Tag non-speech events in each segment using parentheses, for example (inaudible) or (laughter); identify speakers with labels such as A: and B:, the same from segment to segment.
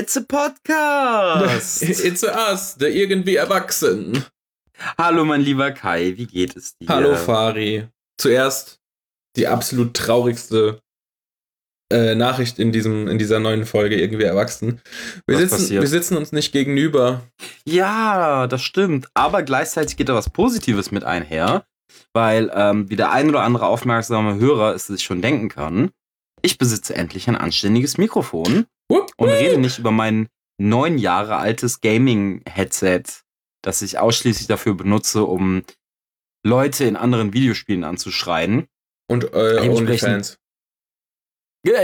A: it's a podcast. (laughs)
B: It's a us, der irgendwie erwachsen.
A: Hallo, mein lieber Kai, wie geht es dir?
B: Hallo, Fari. Zuerst die absolut traurigste äh, Nachricht in, diesem, in dieser neuen Folge irgendwie erwachsen. Wir
A: Was
B: sitzen,
A: passiert?
B: wir sitzen uns nicht gegenüber.
A: Ja, das stimmt. Aber gleichzeitig geht da was Positives mit einher, weil, ähm, wie der ein oder andere aufmerksame Hörer es sich schon denken kann, ich besitze endlich ein anständiges Mikrofon und rede nicht über mein neun Jahre altes Gaming-Headset, das ich ausschließlich dafür benutze, um Leute in anderen Videospielen anzuschreien.
B: Und äh,
A: Dementsprechend-
B: OnlyFans.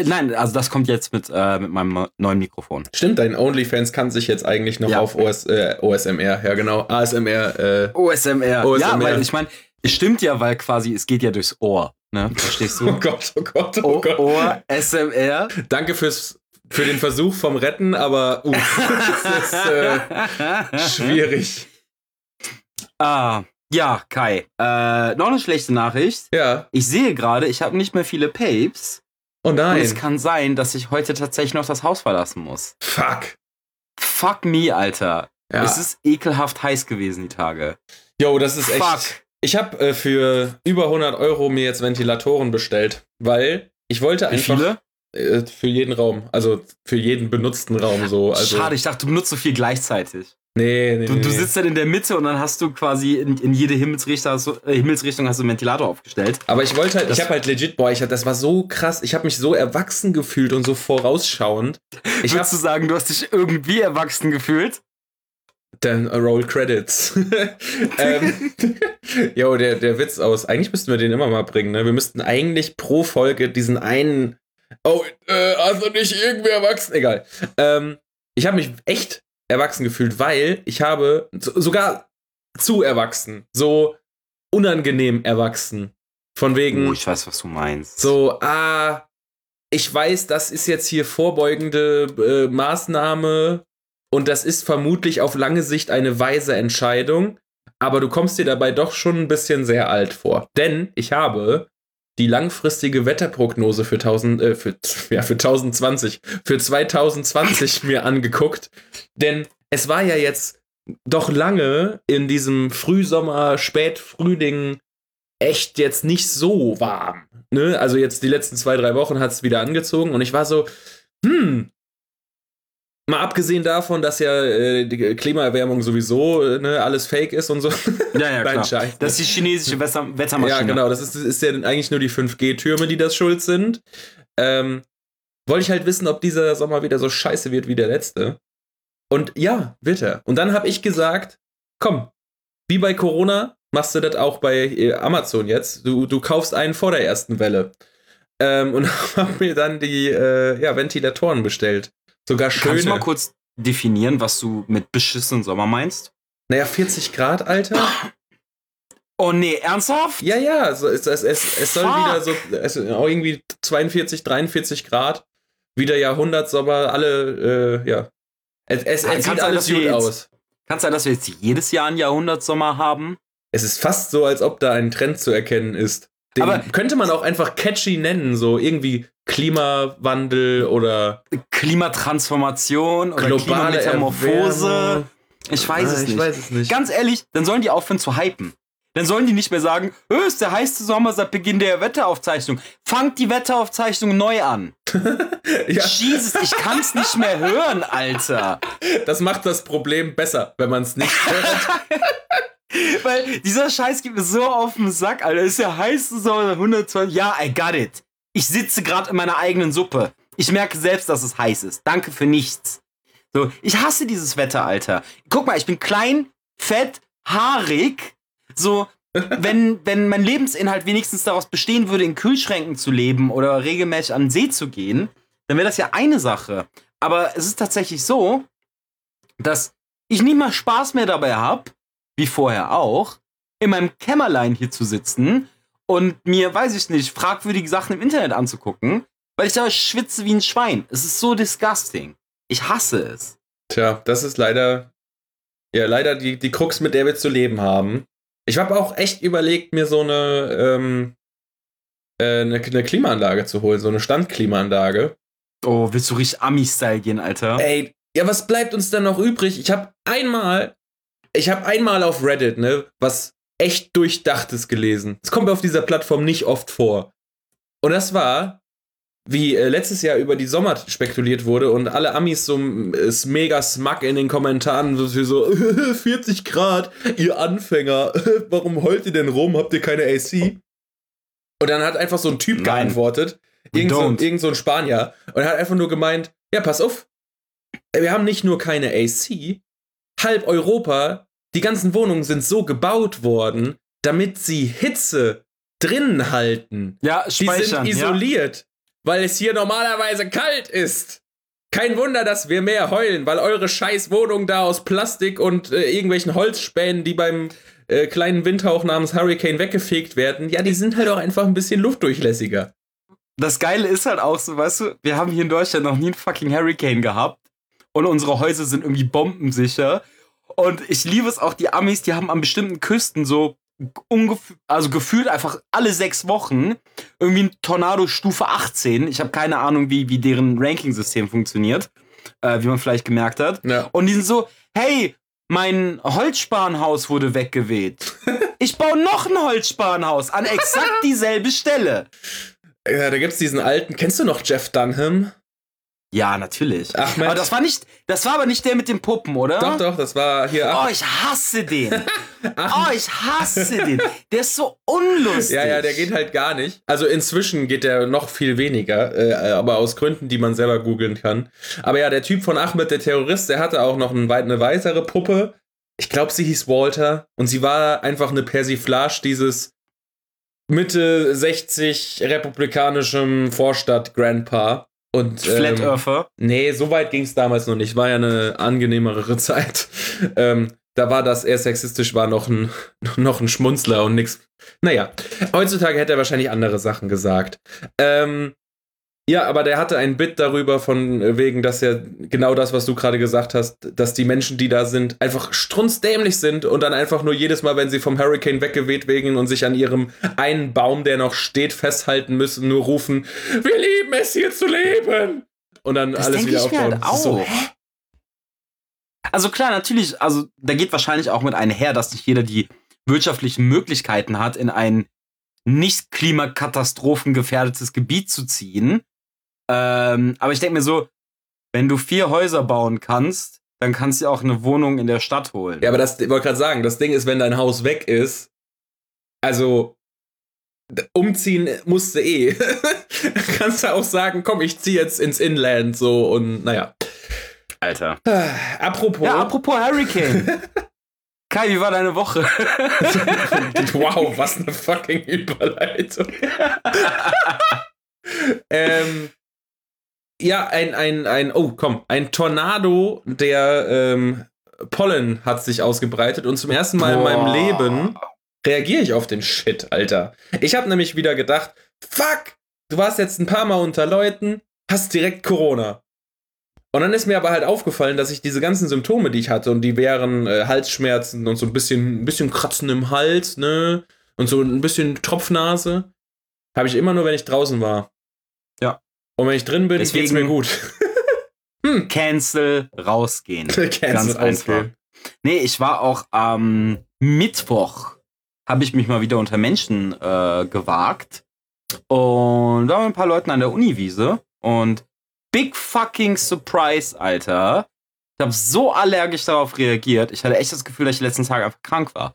A: Nein, also das kommt jetzt mit, äh, mit meinem neuen Mikrofon.
B: Stimmt, dein OnlyFans kann sich jetzt eigentlich noch
A: Ja.
B: auf OS, äh, OSMR, ja genau, ASMR, äh,
A: OSMR.
B: OSMR.
A: Ja, weil ich meine, es stimmt ja, weil quasi es geht ja durchs Ohr. Ne? Verstehst (laughs)
B: oh
A: du?
B: Gott, oh Gott, oh Gott.
A: Ohr, SMR.
B: Danke fürs, für den Versuch vom Retten, aber uff, (laughs) das ist äh, schwierig.
A: ah, ja, Kai. Äh, noch eine schlechte Nachricht.
B: Ja,
A: Ich sehe gerade, ich habe nicht mehr viele Papes.
B: oh
A: Und es
B: nein,
A: kann sein, dass ich heute tatsächlich noch das Haus verlassen muss.
B: fuck.
A: Fuck me, Alter.
B: Ja.
A: Es ist ekelhaft heiß gewesen, die Tage.
B: Jo, das ist echt.
A: Fuck.
B: Ich habe äh, für über 100 Euro mir jetzt Ventilatoren bestellt, weil ich wollte
A: Wie
B: einfach
A: viele?
B: Äh, für jeden Raum, also für jeden benutzten Raum so. Also,
A: Schade, ich dachte, du benutzt so viel gleichzeitig.
B: Nee, nee,
A: Du,
B: nee.
A: du sitzt dann in der Mitte und dann hast du quasi in, in jede Himmelsrichtung hast du, äh, Himmelsrichtung hast du einen Ventilator aufgestellt.
B: Aber ich wollte halt,
A: Das-
B: ich habe halt legit, boah, ich hab, das war so krass, ich habe mich so erwachsen gefühlt und so vorausschauend. Ich
A: Würdest du
B: habe
A: sagen, du hast dich irgendwie erwachsen gefühlt?
B: dann äh, Roll Credits. (laughs) ähm, (laughs) jo, der, der Witz aus, eigentlich müssten wir den immer mal bringen, ne? Wir müssten eigentlich pro Folge diesen einen, oh, äh, also nicht irgendwie erwachsen, egal. Ähm, ich habe mich echt erwachsen gefühlt, weil ich habe so, sogar zu erwachsen, so unangenehm erwachsen. Von wegen.
A: Oh, ich weiß, was du meinst.
B: So, ah, ich weiß, das ist jetzt hier vorbeugende äh, Maßnahme und das ist vermutlich auf lange Sicht eine weise Entscheidung, aber du kommst dir dabei doch schon ein bisschen sehr alt vor. Denn ich habe die langfristige Wetterprognose für, 1000, äh, für, ja, für 1020, für 2020 (laughs) mir angeguckt. Denn es war ja jetzt doch lange in diesem Frühsommer, Spätfrühling echt jetzt nicht so warm. Ne? Also jetzt die letzten zwei, drei Wochen hat es wieder angezogen und ich war so, hm, mal abgesehen davon, dass ja äh, die Klimaerwärmung sowieso äh, ne, alles fake ist und so.
A: ja, ja, (laughs)
B: Nein,
A: klar. Das ist die chinesische Wetter Wettermaschine.
B: Ja, genau, das ist, ist ja eigentlich nur die 5G-Türme, die das schuld sind. Ähm, wollte ich halt wissen, ob dieser Sommer wieder so scheiße wird wie der letzte. Und ja, wird er. Und dann habe ich gesagt, komm, wie bei Corona machst du das auch bei äh, Amazon jetzt. Du, du kaufst einen vor der ersten Welle. Ähm, und (laughs) habe mir dann die äh, ja, Ventilatoren bestellt. Sogar
A: Kannst du mal kurz definieren, was du mit beschissenen Sommer meinst?
B: Naja, 40 Grad, Alter.
A: Oh nee, ernsthaft?
B: Ja, ja, es, es, es, es soll wieder so, es, auch irgendwie 42, 43 Grad, wieder Jahrhundertsommer, alle, äh, ja. Es, es, es sieht
A: sein,
B: alles
A: wir
B: gut
A: jetzt-
B: aus.
A: Kann es sein, dass wir jetzt jedes Jahr einen Jahrhundertsommer haben?
B: Es ist fast so, als ob da ein Trend zu erkennen ist. Den
A: Aber-
B: könnte man auch einfach catchy nennen, so irgendwie Klimawandel oder
A: Klimatransformation oder
B: globale
A: Klimametamorphose?
B: Erwärmung.
A: Ich weiß
B: Ah,
A: es
B: ich
A: nicht.
B: weiß es nicht.
A: Ganz ehrlich, dann sollen die aufhören zu hypen. Dann sollen die nicht mehr sagen, "Ö, ist der heiße Sommer seit Beginn der Wetteraufzeichnung. Fangt die Wetteraufzeichnung neu an. (laughs)
B: ja,
A: Jesus, ich kann's nicht mehr hören, Alter.
B: das macht das Problem besser, wenn man es nicht hört. (laughs)
A: Weil dieser Scheiß geht mir so auf den Sack, Alter. Ist der heiße Sommer 120. Ja, I got it. Ich sitze gerade in meiner eigenen Suppe. Ich merke selbst, dass es heiß ist. Danke für nichts. So, ich hasse dieses Wetter, Alter. Guck mal, ich bin klein, fett, haarig. So, (laughs) wenn, wenn mein Lebensinhalt wenigstens daraus bestehen würde, in Kühlschränken zu leben oder regelmäßig an den See zu gehen, dann wäre das ja eine Sache. Aber es ist tatsächlich so, dass ich nicht mal Spaß mehr dabei habe, wie vorher auch, in meinem Kämmerlein hier zu sitzen und mir, weiß ich nicht, fragwürdige Sachen im Internet anzugucken, weil ich da schwitze wie ein Schwein. Es ist so disgusting. Ich hasse es.
B: Tja, das ist leider, ja, leider die, die Krux, mit der wir zu leben haben. Ich habe auch echt überlegt, mir so eine, ähm, äh, eine, eine Klimaanlage zu holen, so eine Standklimaanlage.
A: Oh, willst du richtig Ami-Style gehen, Alter?
B: Ey, Ja, was bleibt uns dann noch übrig? Ich habe einmal, ich habe einmal auf Reddit, ne, was echt durchdachtes gelesen. Es kommt auf dieser Plattform nicht oft vor. Und das war, wie äh, letztes Jahr über die Sommer spekuliert wurde und alle Amis so ist mega smug in den Kommentaren, so, (laughs) so 40 Grad, ihr Anfänger, (laughs) warum heult ihr denn rum, habt ihr keine AC? Und dann hat einfach so ein Typ
A: Nein.
B: geantwortet, irgend so, irgend so ein Spanier, und er hat einfach nur gemeint, ja, pass auf, wir haben nicht nur keine AC, halb Europa, die ganzen Wohnungen sind so gebaut worden, damit sie Hitze drinnen halten.
A: Ja,
B: Die
A: speichern.
B: sind isoliert, weil es hier normalerweise kalt ist. Kein Wunder, dass wir mehr heulen, weil eure scheiß Wohnung da aus Plastik und äh, irgendwelchen Holzspänen, die beim äh, kleinen Windhauch namens Hurricane weggefegt werden, ja, die sind halt auch einfach ein bisschen luftdurchlässiger.
A: Ja. Das Geile ist halt auch so, weißt du, wir haben hier in Deutschland noch nie einen fucking Hurricane gehabt. Und unsere Häuser sind irgendwie bombensicher. Und ich liebe es auch, die Amis, die haben an bestimmten Küsten so also gefühlt einfach alle sechs Wochen irgendwie ein Tornado Stufe 18. Ich habe keine Ahnung, wie, wie deren Ranking-System funktioniert, äh, wie man vielleicht gemerkt hat.
B: Ja.
A: Und die sind so, hey, mein Holzspanhaus wurde weggeweht. (laughs) Ich baue noch ein Holzspanhaus an exakt dieselbe Stelle.
B: Ja, da gibt's diesen alten, kennst du noch Jeff Dunham?
A: Ja, natürlich.
B: Ahmed?
A: Aber das war nicht, das war aber nicht der mit den Puppen, oder?
B: Doch, doch, das war hier.
A: Oh, ich hasse den. (laughs) oh, ich hasse den. Der ist so unlustig.
B: Ja, ja, der geht halt gar nicht. Also inzwischen geht der noch viel weniger, äh, aber aus Gründen, die man selber googeln kann. Aber ja, der Typ von Ahmed, der Terrorist, der hatte auch noch eine weitere Puppe. Ich glaube, sie hieß Walter und sie war einfach eine Persiflage dieses Mitte 60 republikanischem Vorstadt-Grandpa. Und,
A: Flat
B: ähm,
A: Earther.
B: Nee, so weit ging es damals noch nicht. War ja eine angenehmere (laughs) Zeit. Ähm, da war das eher sexistisch, war noch ein, (laughs) noch ein Schmunzler und nix. Naja, heutzutage hätte er wahrscheinlich andere Sachen gesagt. Ähm, ja, aber der hatte ein Bit darüber, von wegen, dass ja genau das, was du gerade gesagt hast, dass die Menschen, die da sind, einfach strunzdämlich sind und dann einfach nur jedes Mal, wenn sie vom Hurricane weggeweht wegen und sich an ihrem einen Baum, der noch steht, festhalten müssen, nur rufen, wir lieben es hier zu leben. Und dann
A: Das
B: alles wieder
A: ich mir
B: aufbauen.
A: halt
B: ist so,
A: auch. Also klar, natürlich, also da geht wahrscheinlich auch mit einher, dass nicht jeder die wirtschaftlichen Möglichkeiten hat, in ein nicht klimakatastrophengefährdetes Gebiet zu ziehen. Ähm, aber ich denke mir so, wenn du vier Häuser bauen kannst, dann kannst du auch eine Wohnung in der Stadt holen.
B: Ja, aber das ich wollte gerade sagen, das Ding ist, wenn dein Haus weg ist, also umziehen musst du eh. (laughs) Kannst du auch sagen, komm, ich ziehe jetzt ins Inland so und naja.
A: Alter. (sighs)
B: Apropos.
A: Ja, apropos Hurricane. (laughs) Kai, wie war deine Woche? (laughs)
B: wow, was eine fucking Überleitung. ähm, ja, ein, ein, ein, oh, komm, ein Tornado der ähm, Pollen hat sich ausgebreitet und zum ersten Mal in meinem
A: Boah.
B: Leben reagiere ich auf den Shit, Alter. Ich habe nämlich wieder gedacht, fuck, du warst jetzt ein paar Mal unter Leuten, hast direkt Corona. Und dann ist mir aber halt aufgefallen, dass ich diese ganzen Symptome, die ich hatte, und die wären äh, Halsschmerzen und so ein bisschen, ein bisschen Kratzen im Hals, ne? Und so ein bisschen Tropfnase, habe ich immer nur, wenn ich draußen war.
A: Ja.
B: Und wenn ich drin bin, geht's
A: Deswegen-
B: mir gut. (laughs)
A: Cancel, rausgehen. (laughs)
B: Ganz
A: Ganz einfach. Nee, ich war auch am Mittwoch, habe ich mich mal wieder unter Menschen äh, gewagt. Und da waren ein paar Leuten an der Uniwiese. Und big fucking surprise, Alter. Ich habe so allergisch darauf reagiert. Ich hatte echt das Gefühl, dass ich die letzten Tage einfach krank war.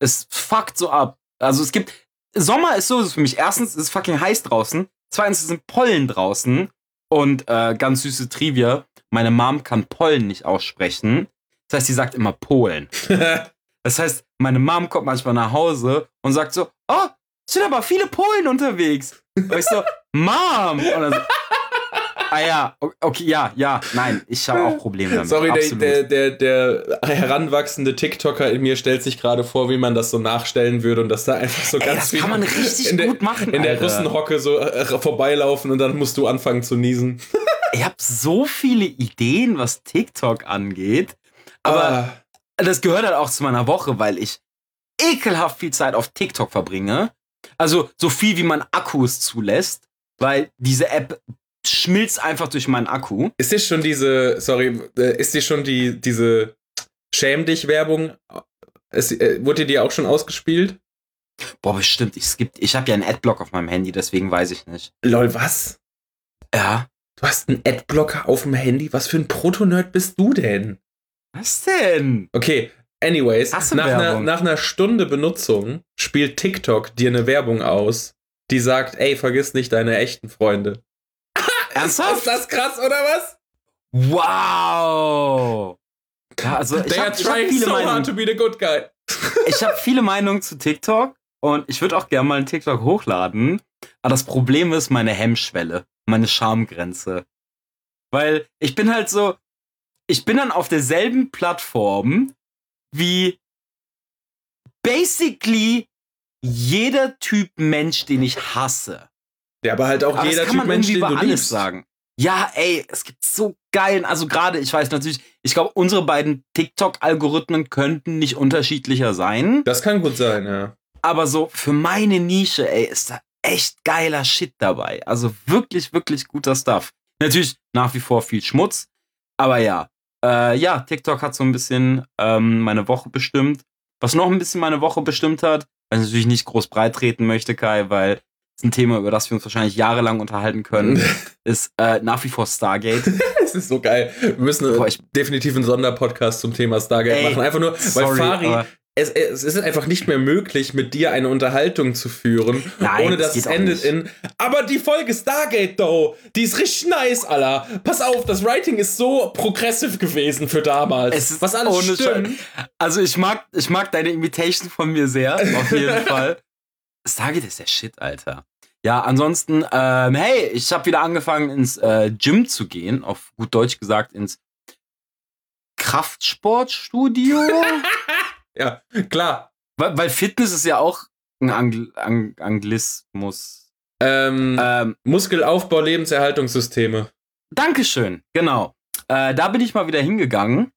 A: Es fuckt so ab. Also es gibt. Sommer ist so ist für mich. Erstens ist es fucking heiß draußen. Zweitens sind Pollen draußen. Und äh, ganz süße Trivia. Meine Mom kann Pollen nicht aussprechen. Das heißt, sie sagt immer Polen. (laughs) Das heißt, meine Mom kommt manchmal nach Hause und sagt so, oh, es sind aber viele Polen unterwegs. Und ich so, Mom! Und dann so, ah ja, okay, ja, ja, nein, ich habe auch Probleme damit.
B: Sorry, der, der, der, heranwachsende TikToker in mir stellt sich gerade vor, wie man das so nachstellen würde und dass da einfach so
A: Ey,
B: ganz
A: das
B: viel
A: kann man richtig
B: in der,
A: gut machen,
B: in der
A: Alter.
B: Russenhocke so äh, vorbeilaufen und dann musst du anfangen zu niesen. (laughs)
A: Ich habe so viele Ideen, was TikTok angeht. Aber
B: Ah,
A: das gehört halt auch zu meiner Woche, weil ich ekelhaft viel Zeit auf TikTok verbringe. Also so viel, wie man Akkus zulässt, weil diese App schmilzt einfach durch meinen Akku.
B: Ist dir schon diese, sorry, äh, ist dir schon die, diese Schäm dich Werbung, es, äh, wurde dir auch schon ausgespielt?
A: Boah, bestimmt. Ich, skipp, ich habe ja einen Adblock auf meinem Handy, deswegen weiß ich nicht.
B: Lol, was?
A: Ja.
B: Du hast einen Adblocker auf dem Handy? Was für ein Proto-Nerd bist du denn?
A: Was denn?
B: Okay, anyways, nach einer, nach einer Stunde Benutzung spielt TikTok dir eine Werbung aus, die sagt, ey, vergiss nicht deine echten Freunde.
A: Ernsthaft?
B: Ist das krass, oder was?
A: Wow. Ja, also ich habe hab viele,
B: so
A: Meinungen- (laughs) ich hab viele Meinungen zu TikTok und ich würde auch gerne mal einen TikTok hochladen. Aber das Problem ist meine Hemmschwelle, meine Schamgrenze. Weil ich bin halt so, ich bin dann auf derselben Plattform wie basically jeder Typ Mensch, den ich hasse.
B: Ja, aber halt auch
A: Aber
B: jeder
A: das kann
B: Typ
A: man
B: Mensch,
A: irgendwie
B: den
A: über alles sagen. Ja, ey, es gibt so geilen, also gerade, ich weiß natürlich, ich glaube, unsere beiden TikTok-Algorithmen könnten nicht unterschiedlicher sein.
B: Das kann gut sein, ja.
A: Aber so für meine Nische, ey, ist da echt geiler Shit dabei. Also wirklich, wirklich guter Stuff. Natürlich nach wie vor viel Schmutz. Aber ja, äh, ja, TikTok hat so ein bisschen ähm, meine Woche bestimmt. Was noch ein bisschen meine Woche bestimmt hat, weil ich natürlich nicht groß breit treten möchte, Kai, weil ein Thema, über das wir uns wahrscheinlich jahrelang unterhalten können, (laughs) ist äh, nach wie vor Stargate. (laughs)
B: Es ist so geil. Wir müssen
A: Boah, ich-
B: definitiv einen Sonderpodcast zum Thema Stargate
A: Ey,
B: machen. Einfach nur, weil
A: sorry,
B: Fari,
A: aber-
B: es, es ist einfach nicht mehr möglich, mit dir eine Unterhaltung zu führen,
A: Nein,
B: ohne
A: das
B: dass es endet
A: nicht.
B: in. Aber die Folge Stargate, though, die ist richtig nice, Alter. Pass auf, das Writing ist so progressive gewesen für damals.
A: Es ist
B: Was alles
A: ohne
B: stimmt.
A: Also ich mag, ich mag deine Imitation von mir sehr, auf jeden (laughs) Fall. Stargate ist der Shit, Alter. Ja, ansonsten, ähm, hey, ich habe wieder angefangen ins äh, Gym zu gehen, auf gut Deutsch gesagt ins Kraftsportstudio. (laughs)
B: Ja, klar.
A: weil, weil Fitness ist ja auch ein Angl Ang Anglismus.
B: Ähm,
A: Ähm,
B: Muskelaufbau, Lebenserhaltungssysteme.
A: Dankeschön, genau. Äh, da bin ich mal wieder hingegangen.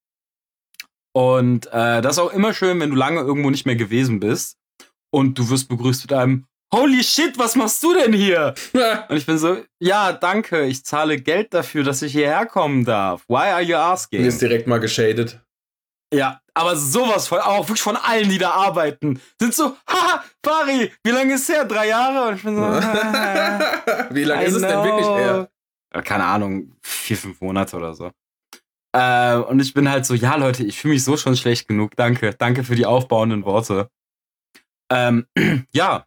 A: Und äh, das ist auch immer schön, wenn du lange irgendwo nicht mehr gewesen bist. Und du wirst begrüßt mit einem Holy shit, was machst du denn hier? (laughs) Und ich bin so, ja, danke, ich zahle Geld dafür, dass ich hierher kommen darf. Why are you
B: Mir
A: asking?
B: ist direkt mal geschadet.
A: Ja, aber sowas von, auch wirklich von allen, die da arbeiten, sind so, (laughs) haha, Fari, wie lange ist her? Drei Jahre? Und ich bin so, (laughs)
B: Wie lange ist es denn wirklich her?
A: Äh, Keine Ahnung, vier, fünf Monate oder so. Äh, und ich bin halt so, ja, Leute, ich fühle mich so schon schlecht genug. Danke. Danke für die aufbauenden Worte. Ähm, (clears throat) ja.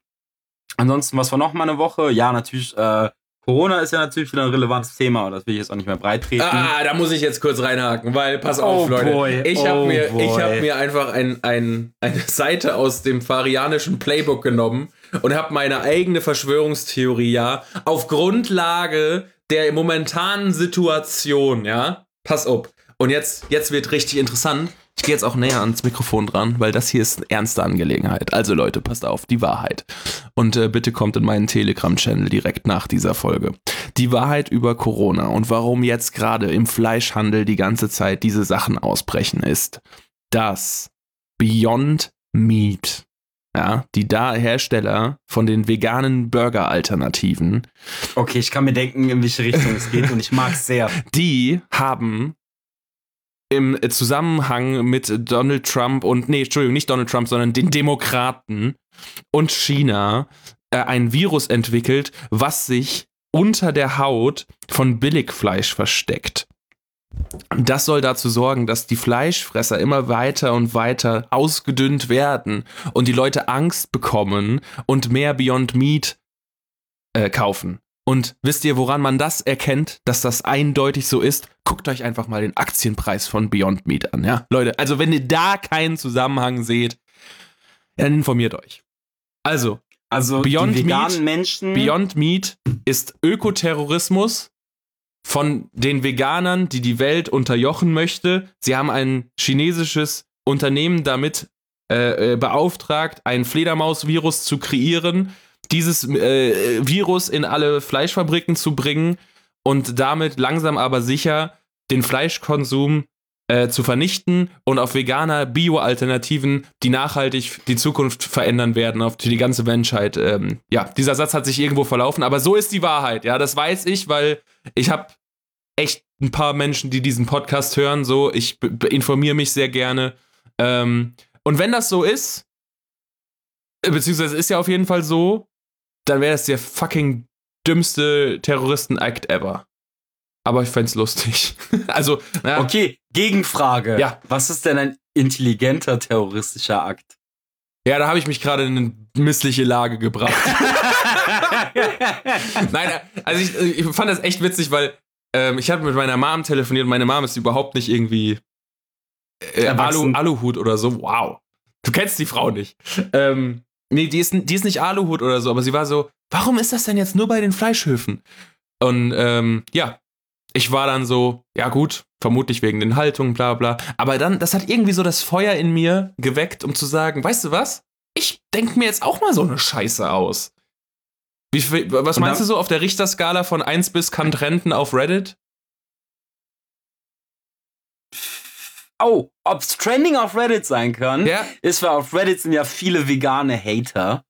A: Ansonsten, was war noch mal eine Woche? Ja, natürlich, äh, Corona ist ja natürlich wieder ein relevantes Thema, aber das will ich jetzt auch nicht mehr breit treten.
B: Ah, da muss ich jetzt kurz reinhaken, weil pass auf,
A: Oh
B: Leute.
A: boy,
B: ich
A: oh
B: habe mir, ich hab mir einfach ein, ein, eine Seite aus dem farianischen Playbook genommen und habe meine eigene Verschwörungstheorie, ja, auf Grundlage der momentanen Situation, ja. Pass auf. Und jetzt, jetzt wird richtig interessant. Ich gehe jetzt auch näher ans Mikrofon dran, weil das hier ist eine ernste Angelegenheit. Also Leute, passt auf, die Wahrheit. Und äh, bitte kommt in meinen Telegram-Channel direkt nach dieser Folge. Die Wahrheit über Corona und warum jetzt gerade im Fleischhandel die ganze Zeit diese Sachen ausbrechen ist, dass Beyond Meat, ja, die da Hersteller von den veganen Burger-Alternativen,
A: Okay, ich kann mir denken, in welche Richtung es geht und ich mag es sehr. (laughs)
B: die haben im Zusammenhang mit Donald Trump und, nee, Entschuldigung, nicht Donald Trump, sondern den Demokraten und China äh, ein Virus entwickelt, was sich unter der Haut von Billigfleisch versteckt. Das soll dazu sorgen, dass die Fleischfresser immer weiter und weiter ausgedünnt werden und die Leute Angst bekommen und mehr Beyond Meat äh, kaufen. Und wisst ihr, woran man das erkennt, dass das eindeutig so ist? Guckt euch einfach mal den Aktienpreis von Beyond Meat an, ja? Leute, also wenn ihr da keinen Zusammenhang seht, dann informiert euch. Also,
A: Also
B: Beyond Meat-
A: Menschen.
B: Beyond Meat ist Ökoterrorismus von den Veganern, die die Welt unterjochen möchte. Sie haben ein chinesisches Unternehmen damit äh, äh, beauftragt, ein Fledermausvirus zu kreieren, dieses äh, Virus in alle Fleischfabriken zu bringen und damit langsam aber sicher den Fleischkonsum äh, äh, zu vernichten und auf veganer Bio-Alternativen, die nachhaltig die Zukunft verändern werden, auf die ganze Menschheit. Ähm, ja, dieser Satz hat sich irgendwo verlaufen, aber so ist die Wahrheit. Ja, das weiß ich, weil ich habe echt ein paar Menschen, die diesen Podcast hören. So, ich informiere mich sehr gerne. Ähm, und wenn das so ist, beziehungsweise ist ja auf jeden Fall so, dann wäre das der fucking dümmste Terroristen-Act ever. Aber ich fände es lustig. (laughs) also,
A: ja. Okay, Gegenfrage. Ja. Was ist denn ein intelligenter terroristischer Akt?
B: Ja, da habe ich mich gerade in eine missliche Lage gebracht. (laughs) Nein, also ich, ich, fand das echt witzig, weil ähm, ich habe mit meiner Mom telefoniert und meine Mom ist überhaupt nicht irgendwie äh, Alu, Aluhut oder so. Wow. Du kennst die Frau nicht. Ähm, nee, die ist, die ist nicht Aluhut oder so, aber sie war so, warum ist das denn jetzt nur bei den Fleischhöfen? Und ähm, ja, ich war dann so, ja gut, vermutlich wegen den Haltungen, bla bla. Aber dann, das hat irgendwie so das Feuer in mir geweckt, um zu sagen, weißt du was? Ich denke mir jetzt auch mal so eine Scheiße aus. Wie, was meinst du so auf der Richterskala von 1 bis Kantrenten auf Reddit?
A: Oh, ob's Trending auf Reddit sein kann, ja. ist, weil auf Reddit sind ja viele vegane Hater.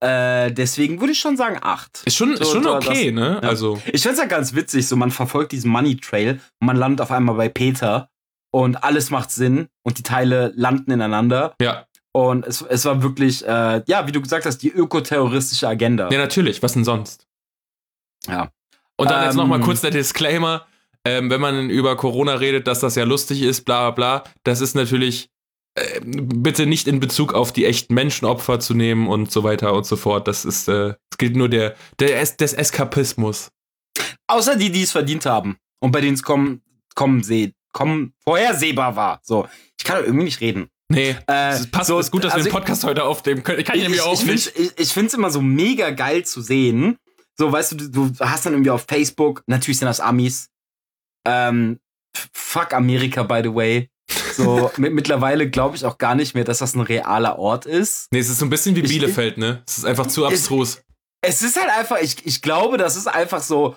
A: Äh, deswegen würde ich schon sagen 8.
B: Ist schon, so, ist schon okay, das, ne?
A: Ja. Also. Ich find's ja ganz witzig, so man verfolgt diesen Money Trail und man landet auf einmal bei Peter und alles macht Sinn und die Teile landen ineinander.
B: Ja.
A: Und es, es war wirklich, äh, ja, wie du gesagt hast, die ökoterroristische Agenda.
B: Ja, natürlich, was denn sonst?
A: Ja.
B: Und dann ähm, jetzt nochmal kurz der Disclaimer, ähm, wenn man über Corona redet, dass das ja lustig ist, bla bla bla, das ist natürlich äh, bitte nicht in Bezug auf die echten Menschenopfer zu nehmen und so weiter und so fort. Das ist, äh, es gilt nur der, der es, des Eskapismus.
A: Außer die, die es verdient haben und bei denen es kommen, kommen, seh, kommen vorhersehbar war. So, ich kann irgendwie nicht reden.
B: Nee, äh, es passt so, ist gut, dass also wir den Podcast heute aufnehmen können. Kann ich, ich nämlich auch
A: ich nicht. Find, ich ich finde es immer so mega geil zu sehen. So, weißt du, du, du hast dann irgendwie auf Facebook, natürlich sind das Amis. Ähm, fuck Amerika, by the way. So, (laughs) mittlerweile glaube ich auch gar nicht mehr, dass das ein realer Ort ist.
B: Nee, es ist so ein bisschen wie Bielefeld, ich, ne? Es ist einfach zu abstrus.
A: Es, es ist halt einfach, ich, ich glaube, das ist einfach so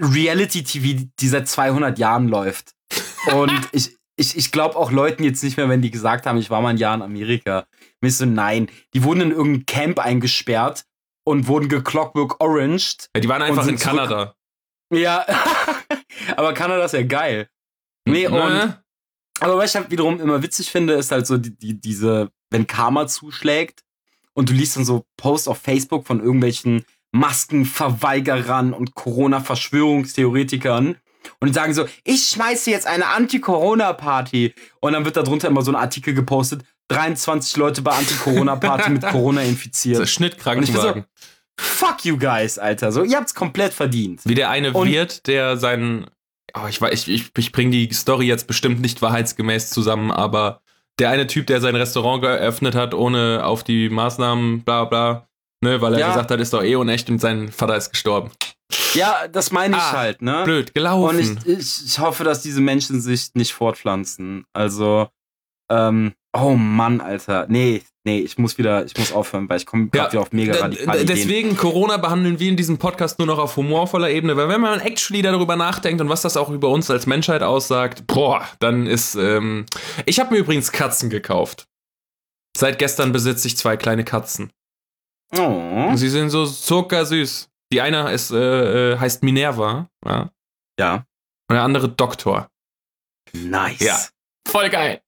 A: Reality-TV, die seit 200 Jahren läuft. Und (laughs) ich, ich, ich glaube auch Leuten jetzt nicht mehr, wenn die gesagt haben, ich war mal ein Jahr in Amerika. Mir so, nein, die wurden in irgendein Camp eingesperrt und wurden geclockwork oranged.
B: Ja, die waren einfach in Kanada.
A: Ja, (laughs) aber Kanada ist ja geil. Nee, und ne? Aber was ich halt wiederum immer witzig finde, ist halt so die, die, diese, wenn Karma zuschlägt und du liest dann so Posts auf Facebook von irgendwelchen Maskenverweigerern und Corona-Verschwörungstheoretikern und die sagen so, ich schmeiße jetzt eine Anti-Corona-Party. Und dann wird da drunter immer so ein Artikel gepostet, 23 Leute bei Anti-Corona-Party mit (laughs) Corona infiziert.
B: Das Schnittkrankenwagen. So,
A: fuck you guys, Alter. So, ihr habt's komplett verdient.
B: Wie der eine und Wirt, der seinen oh, ich, ich, ich, ich bringe die Story jetzt bestimmt nicht wahrheitsgemäß zusammen, aber der eine Typ, der sein Restaurant geöffnet hat, ohne auf die Maßnahmen, bla bla, ne, weil er ja. gesagt hat, ist doch eh unecht und sein Vater ist gestorben.
A: Ja, das meine ich ah, halt, ne?
B: Blöd, gelaufen.
A: Und ich, ich, ich hoffe, dass diese Menschen sich nicht fortpflanzen. Also, ähm, oh Mann, Alter. Nee, nee, ich muss wieder, ich muss aufhören, weil ich komme ja, wieder auf mega radikale
B: Deswegen, Ideen. Corona behandeln wir in diesem Podcast nur noch auf humorvoller Ebene, weil wenn man actually darüber nachdenkt und was das auch über uns als Menschheit aussagt, boah, dann ist, ähm, ich habe mir übrigens Katzen gekauft. Seit gestern besitze ich zwei kleine Katzen.
A: Oh.
B: Sie sind so zuckersüß. Die eine ist, äh, äh, heißt Minerva, ja.
A: Ja.
B: Und der andere Doktor.
A: Nice.
B: Ja. Voll geil.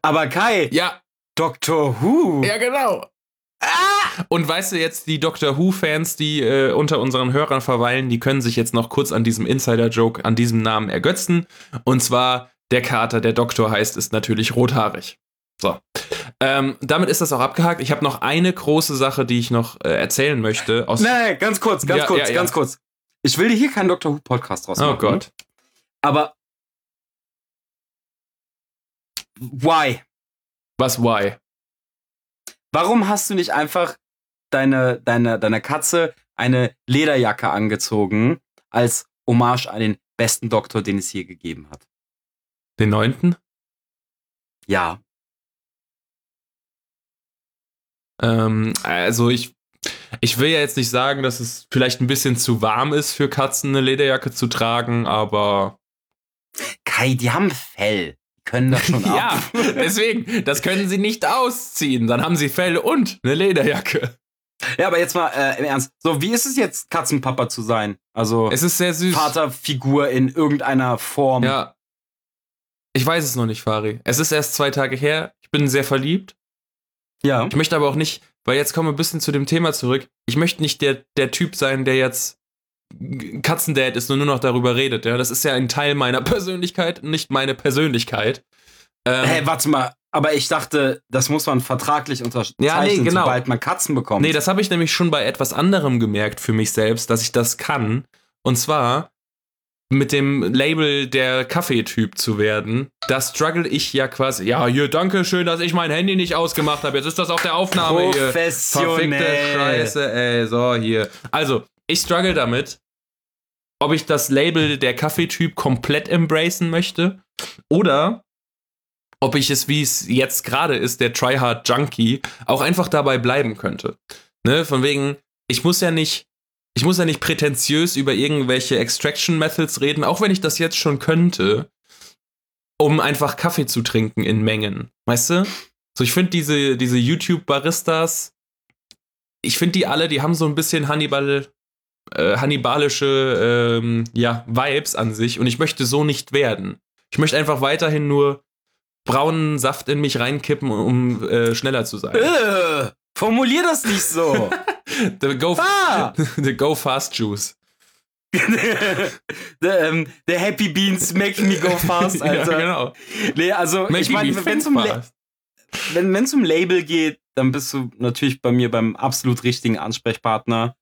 A: Aber Kai.
B: Ja.
A: Doctor Who.
B: Ja, genau. Ah! Und weißt du jetzt, die Doctor Who-Fans, die äh, unter unseren Hörern verweilen, die können sich jetzt noch kurz an diesem Insider-Joke, an diesem Namen ergötzen. Und zwar, der Kater, der Doktor heißt, ist natürlich rothaarig. So. Ähm, damit ist das auch abgehakt. Ich habe noch eine große Sache, die ich noch äh, erzählen möchte.
A: Aus nee, ganz kurz, ganz ja, kurz, ja, ja. ganz kurz. Ich will dir hier keinen Doctor Who-Podcast draus machen.
B: Oh Gott.
A: Aber why?
B: Was why?
A: Warum hast du nicht einfach deine, deine, deiner Katze eine Lederjacke angezogen als Hommage an den besten Doktor, den es je gegeben hat?
B: Den neunten?
A: Ja.
B: Ähm, also ich, ich will ja jetzt nicht sagen, dass es vielleicht ein bisschen zu warm ist für Katzen, eine Lederjacke zu tragen, aber.
A: Kai, die haben Fell können das schon (laughs) ab.
B: ja, deswegen, das können sie nicht ausziehen. Dann haben sie Fell und eine Lederjacke.
A: Ja, aber jetzt mal äh, im Ernst. So, wie ist es jetzt, Katzenpapa zu sein? Also
B: Es ist sehr süß.
A: Vaterfigur in irgendeiner Form.
B: Ja. Ich weiß es noch nicht, Fari. Es ist erst zwei Tage her. Ich bin sehr verliebt.
A: Ja.
B: Ich möchte aber auch nicht, weil jetzt kommen wir ein bisschen zu dem Thema zurück. Ich möchte nicht der, der Typ sein, der jetzt Katzendad ist und nur noch darüber redet. Ja, das ist ja ein Teil meiner Persönlichkeit, nicht meine Persönlichkeit. Ähm,
A: Hey, warte mal. Aber ich dachte, das muss man vertraglich unterzeichnen,
B: Ja, nee, genau.
A: sobald man Katzen bekommt.
B: Nee, das habe ich nämlich schon bei etwas anderem gemerkt für mich selbst, dass ich das kann. Und zwar mit dem Label der Kaffeetyp zu werden. Da struggle ich ja quasi. Ja, hier, danke schön, dass ich mein Handy nicht ausgemacht habe. Jetzt ist das auf der Aufnahme hier.
A: Professionell.
B: Verfickte Scheiße, ey. So, hier. Also, ich struggle damit, ob ich das Label der Kaffeetyp komplett embracen möchte oder ob ich es, wie es jetzt gerade ist, der Tryhard Junkie, auch einfach dabei bleiben könnte. Ne, von wegen, ich muss ja nicht, ich muss ja nicht prätentiös über irgendwelche Extraction Methods reden, auch wenn ich das jetzt schon könnte, um einfach Kaffee zu trinken in Mengen. Weißt du? So, ich finde diese, diese YouTube-Baristas, ich finde die alle, die haben so ein bisschen Hannibal, äh, hannibalische ähm, ja, Vibes an sich und ich möchte so nicht werden. Ich möchte einfach weiterhin nur braunen Saft in mich reinkippen, um äh, schneller zu sein.
A: Äh, formulier das nicht so. (laughs)
B: The go,
A: ah! (laughs)
B: the go Fast Juice. (laughs)
A: the, ähm, the Happy Beans make me go fast, Alter.
B: ja, genau.
A: Nee, also
B: Make
A: ich meine,
B: me
A: wenn es um, La wenn, um Label geht, dann bist du natürlich bei mir beim absolut richtigen Ansprechpartner,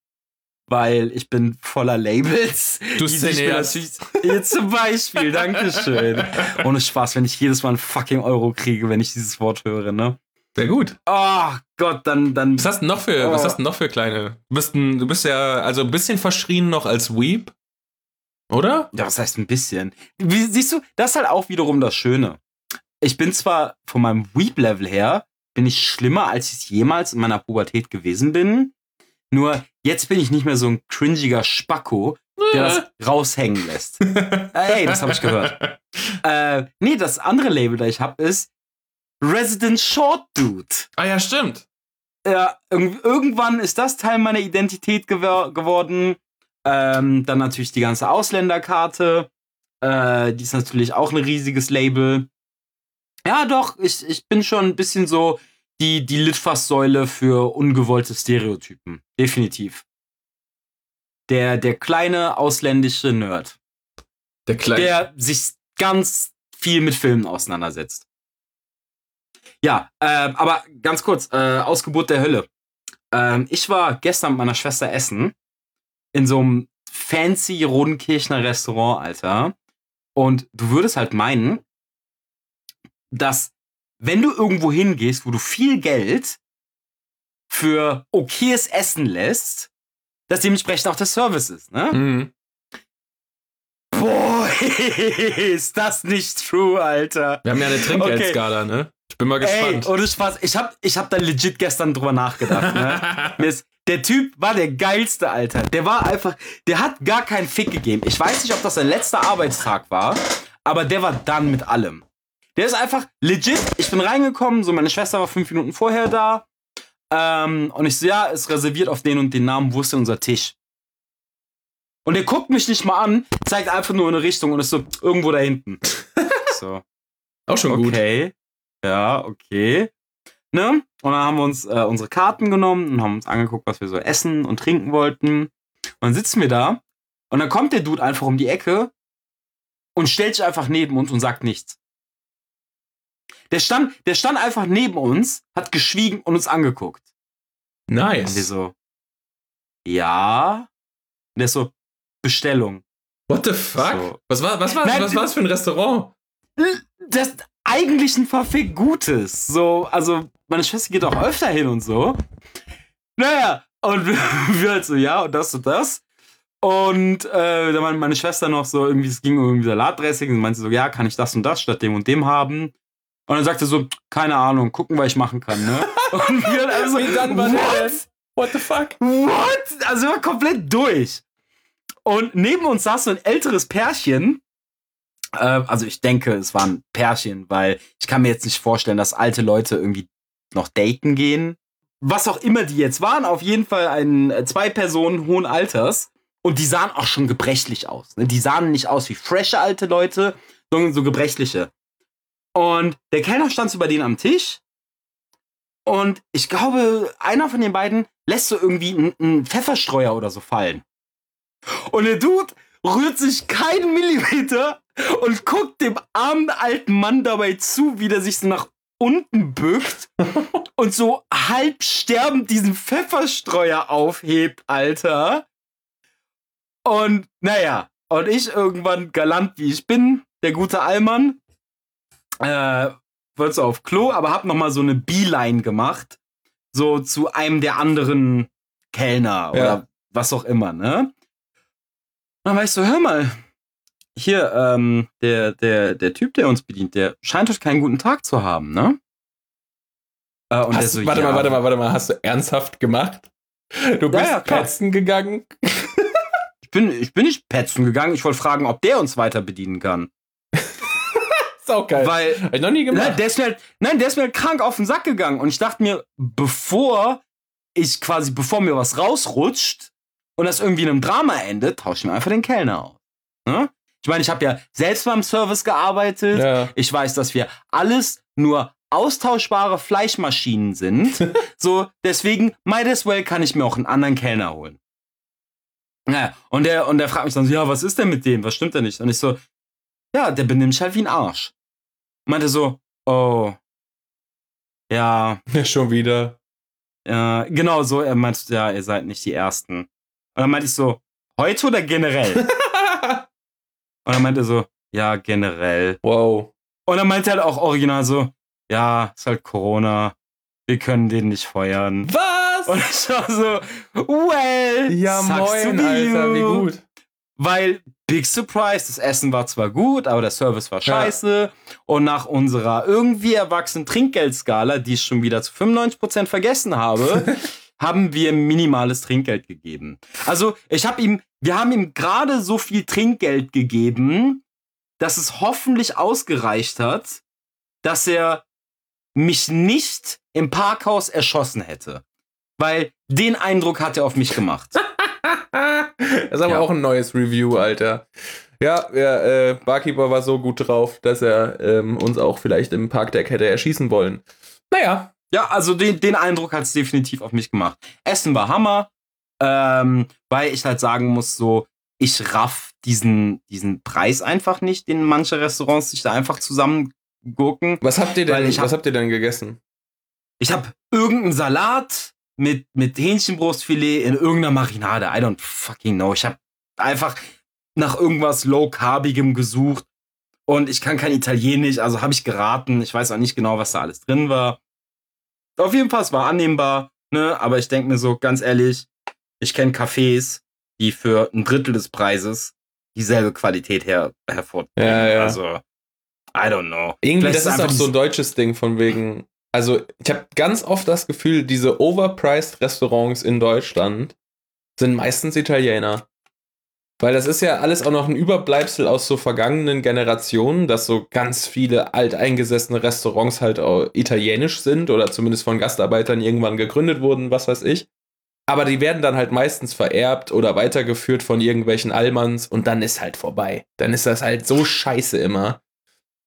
A: weil ich bin voller Labels.
B: Du Cineast.
A: zum Beispiel, Dankeschön. Ohne Spaß, wenn ich jedes Mal einen fucking Euro kriege, wenn ich dieses Wort höre, ne?
B: Sehr gut.
A: Oh Gott, dann, dann.
B: Was hast du noch für, was
A: Oh.
B: hast du noch für kleine? Du bist, ein, du bist ja also ein bisschen verschrien noch als Weep. Oder?
A: Ja, was heißt ein bisschen? Wie, siehst du, das ist halt auch wiederum das Schöne. Ich bin zwar von meinem Weep-Level her, bin ich schlimmer, als ich jemals in meiner Pubertät gewesen bin. Nur jetzt bin ich nicht mehr so ein cringiger Spacko, der das raushängen lässt. (laughs) Äh, Ey, das habe ich gehört. Äh, nee, das andere Label, das ich habe, ist Resident Short Dude.
B: Ah ja, stimmt.
A: Ja, irg irgendwann ist das Teil meiner Identität gewer geworden. Ähm, dann natürlich die ganze Ausländerkarte. Äh, die ist natürlich auch ein riesiges Label. Ja, doch, ich, ich bin schon ein bisschen so die, die Litfaßsäule für ungewollte Stereotypen. Definitiv. Der, der kleine ausländische Nerd,
B: Der kleine.
A: der sich ganz viel mit Filmen auseinandersetzt. Ja, ähm, aber ganz kurz, äh, Ausgeburt der Hölle. Ähm, ich war gestern mit meiner Schwester essen in so einem fancy Rodenkirchner Restaurant, Alter. Und du würdest halt meinen, dass wenn du irgendwo hingehst, wo du viel Geld für okayes Essen lässt, dass dementsprechend auch der Service ist, ne?
B: Mhm.
A: Boah, (laughs) ist das nicht true, Alter.
B: Wir haben ja eine Trinkgeldskala, ne? Ich bin mal
A: Ey,
B: gespannt.
A: ohne Spaß. Ich hab, ich hab da legit gestern drüber nachgedacht, ne? (laughs) Ist, der Typ war der geilste, Alter. Der war einfach, der hat gar keinen Fick gegeben. Ich weiß nicht, ob das sein letzter Arbeitstag war, aber der war dann mit allem. Der ist einfach legit. Ich bin reingekommen, so meine Schwester war fünf Minuten vorher da. Ähm, und ich so, ja, ist reserviert auf den und den Namen, wo ist denn unser Tisch? Und der guckt mich nicht mal an, zeigt einfach nur in eine Richtung und ist so, irgendwo da hinten. (laughs) so.
B: Auch schon gut.
A: Okay. Ja, okay. Ne? Und dann haben wir uns äh, unsere Karten genommen und haben uns angeguckt, was wir so essen und trinken wollten. Und dann sitzen wir da und dann kommt der Dude einfach um die Ecke und stellt sich einfach neben uns und sagt nichts. Der stand, der stand einfach neben uns, hat geschwiegen und uns angeguckt. Und wir
B: Nice.
A: so, ja. Und der ist so, Bestellung.
B: What the fuck?
A: So.
B: Was war, was war,
A: Nein,
B: was war das für ein Restaurant?
A: das ist eigentlich ein verfickt Gutes. So, also, meine Schwester geht auch öfter hin und so. Naja, und (laughs) wir halt so, ja, und das und das. Und äh, da meinte meine Schwester noch so, irgendwie, es ging um irgendwie Salatdressing. Und meinte so, ja, kann ich das und das statt dem und dem haben? Und dann sagte so, keine Ahnung, gucken, was ich machen kann, ne? (laughs) Und wir also,
B: Wie dann war
A: what?
B: What the fuck?
A: What? Also wir waren komplett durch. Und neben uns saß so ein älteres Pärchen, Äh, also ich denke, es waren Pärchen, weil ich kann mir jetzt nicht vorstellen, dass alte Leute irgendwie noch daten gehen. Was auch immer die jetzt waren, auf jeden Fall ein, äh, zwei Personen hohen Alters. Und die sahen auch schon gebrechlich aus. Ne? Die sahen nicht aus wie frische alte Leute, sondern so gebrechliche. Und der Kellner stand so bei denen am Tisch. Und ich glaube, einer von den beiden lässt so irgendwie einen Pfefferstreuer oder so fallen. Und der Dude rührt sich keinen Millimeter und guckt dem armen alten Mann dabei zu, wie der sich so nach unten bückt (laughs) und so halb sterbend diesen Pfefferstreuer aufhebt, Alter. Und naja, und ich irgendwann galant wie ich bin, der gute Allmann, äh, wollte so auf Klo, aber hab nochmal so eine Beeline gemacht. So zu einem der anderen Kellner ja. oder was auch immer, ne? dann war ich so, hör mal, hier, ähm, der, der, der Typ, der uns bedient, der scheint heute keinen guten Tag zu haben, ne?
B: Äh, und hast, so, warte ja, mal, warte mal, warte mal, hast du ernsthaft gemacht? Du bist ja, ja, petzen gegangen?
A: ich, bin, ich bin nicht petzen gegangen, ich wollte fragen, ob der uns weiter bedienen kann.
B: Ist auch geil.
A: Weil, Hab ich noch nie gemacht. Nein der, ist mir halt, nein, der ist mir halt krank auf den Sack gegangen und ich dachte mir, bevor ich quasi, bevor mir was rausrutscht und das irgendwie in einem Drama endet, tausche ich mir einfach den Kellner aus. Hm? Ich meine, ich habe ja selbst beim Service gearbeitet. Ja. Ich weiß, dass wir alles nur austauschbare Fleischmaschinen sind. (laughs) so, deswegen, might as well kann ich mir auch einen anderen Kellner holen. Ja, und der, und der fragt mich dann so, ja, was ist denn mit dem? Was stimmt denn nicht? Und ich so, ja, der benimmt sich halt wie ein Arsch. Meinte so, oh, ja.
B: Ja, schon wieder.
A: Ja, genau so, er meinte, ja, ihr seid nicht die Ersten. Und dann meinte ich so, heute oder generell? (laughs) und dann meinte er so, ja, generell.
B: Wow.
A: Und dann meinte er halt auch original so, ja, ist halt Corona. Wir können den nicht feuern.
B: Was?
A: Und ich war so, well,
B: ja, moin, Alter, wie gut.
A: Weil, big surprise, das Essen war zwar gut, aber der Service war scheiße. Ja. Und nach unserer irgendwie erwachsenen Trinkgeldskala, die ich schon wieder zu 95% vergessen habe, (laughs) haben wir minimales Trinkgeld gegeben. Also, ich habe ihm, wir haben ihm gerade so viel Trinkgeld gegeben, dass es hoffentlich ausgereicht hat, dass er mich nicht im Parkhaus erschossen hätte. Weil den Eindruck hat er auf mich gemacht. (laughs) (laughs)
B: das ist aber ja. auch ein neues Review, Alter. Ja, der äh, Barkeeper war so gut drauf, dass er ähm, uns auch vielleicht im Parkdeck hätte erschießen wollen. Naja.
A: Ja, also den, den Eindruck hat es definitiv auf mich gemacht. Essen war Hammer, ähm, weil ich halt sagen muss, so, ich raff diesen, diesen Preis einfach nicht, den manche Restaurants sich da einfach zusammen Gurken.
B: Was habt ihr denn, hab, was habt ihr denn gegessen?
A: Ich habe irgendeinen Salat mit, mit Hähnchenbrustfilet in irgendeiner Marinade. I don't fucking know. Ich habe einfach nach irgendwas low-carbigem gesucht und ich kann kein Italienisch, also habe ich geraten. Ich weiß auch nicht genau, was da alles drin war. Auf jeden Fall, es war annehmbar, ne? Aber ich denke mir so, ganz ehrlich, ich kenne Cafés, die für ein Drittel des Preises dieselbe Qualität her hervorbringen.
B: Ja, ja.
A: Also, I don't know.
B: Irgendwie, Vielleicht das ist auch so ein deutsches Ding von wegen. Also, ich habe ganz oft das Gefühl, diese overpriced Restaurants in Deutschland sind meistens Italiener. Weil das ist ja alles auch noch ein Überbleibsel aus so vergangenen Generationen, dass so ganz viele alteingesessene Restaurants halt auch italienisch sind oder zumindest von Gastarbeitern irgendwann gegründet wurden, was weiß ich. Aber die werden dann halt meistens vererbt oder weitergeführt von irgendwelchen Allmanns und dann ist halt vorbei. Dann ist das halt so scheiße immer.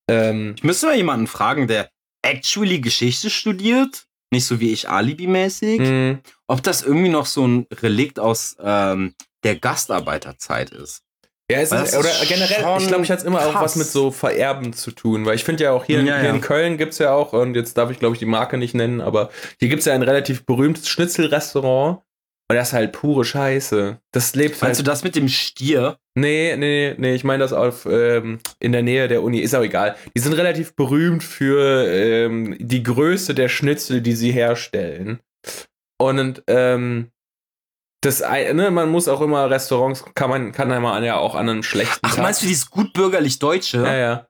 A: Ähm, ich müsste mal jemanden fragen, der actually Geschichte studiert, nicht so wie ich Alibi-mäßig, mhm. ob das irgendwie noch so ein Relikt aus ähm, der Gastarbeiterzeit ist.
B: Ja, es ist, oder generell, ich glaube, ich hatte es immer krass. auch was mit so Vererben zu tun, weil ich finde ja auch hier, ja, hier ja. in Köln gibt es ja auch, und jetzt darf ich glaube ich die Marke nicht nennen, aber hier gibt es ja ein relativ berühmtes Schnitzelrestaurant und das ist halt pure Scheiße. Das lebt
A: Meinst halt. du das mit dem Stier?
B: Nee, nee, nee, ich meine das auf ähm, in der Nähe der Uni, ist auch egal. Die sind relativ berühmt für ähm, die Größe der Schnitzel, die sie herstellen. Und ähm, das, ne, man muss auch immer Restaurants, kann man, kann man ja auch an einem schlechten
A: Ach, Tag. meinst du dieses gut bürgerlich Deutsche?
B: Ja, ja.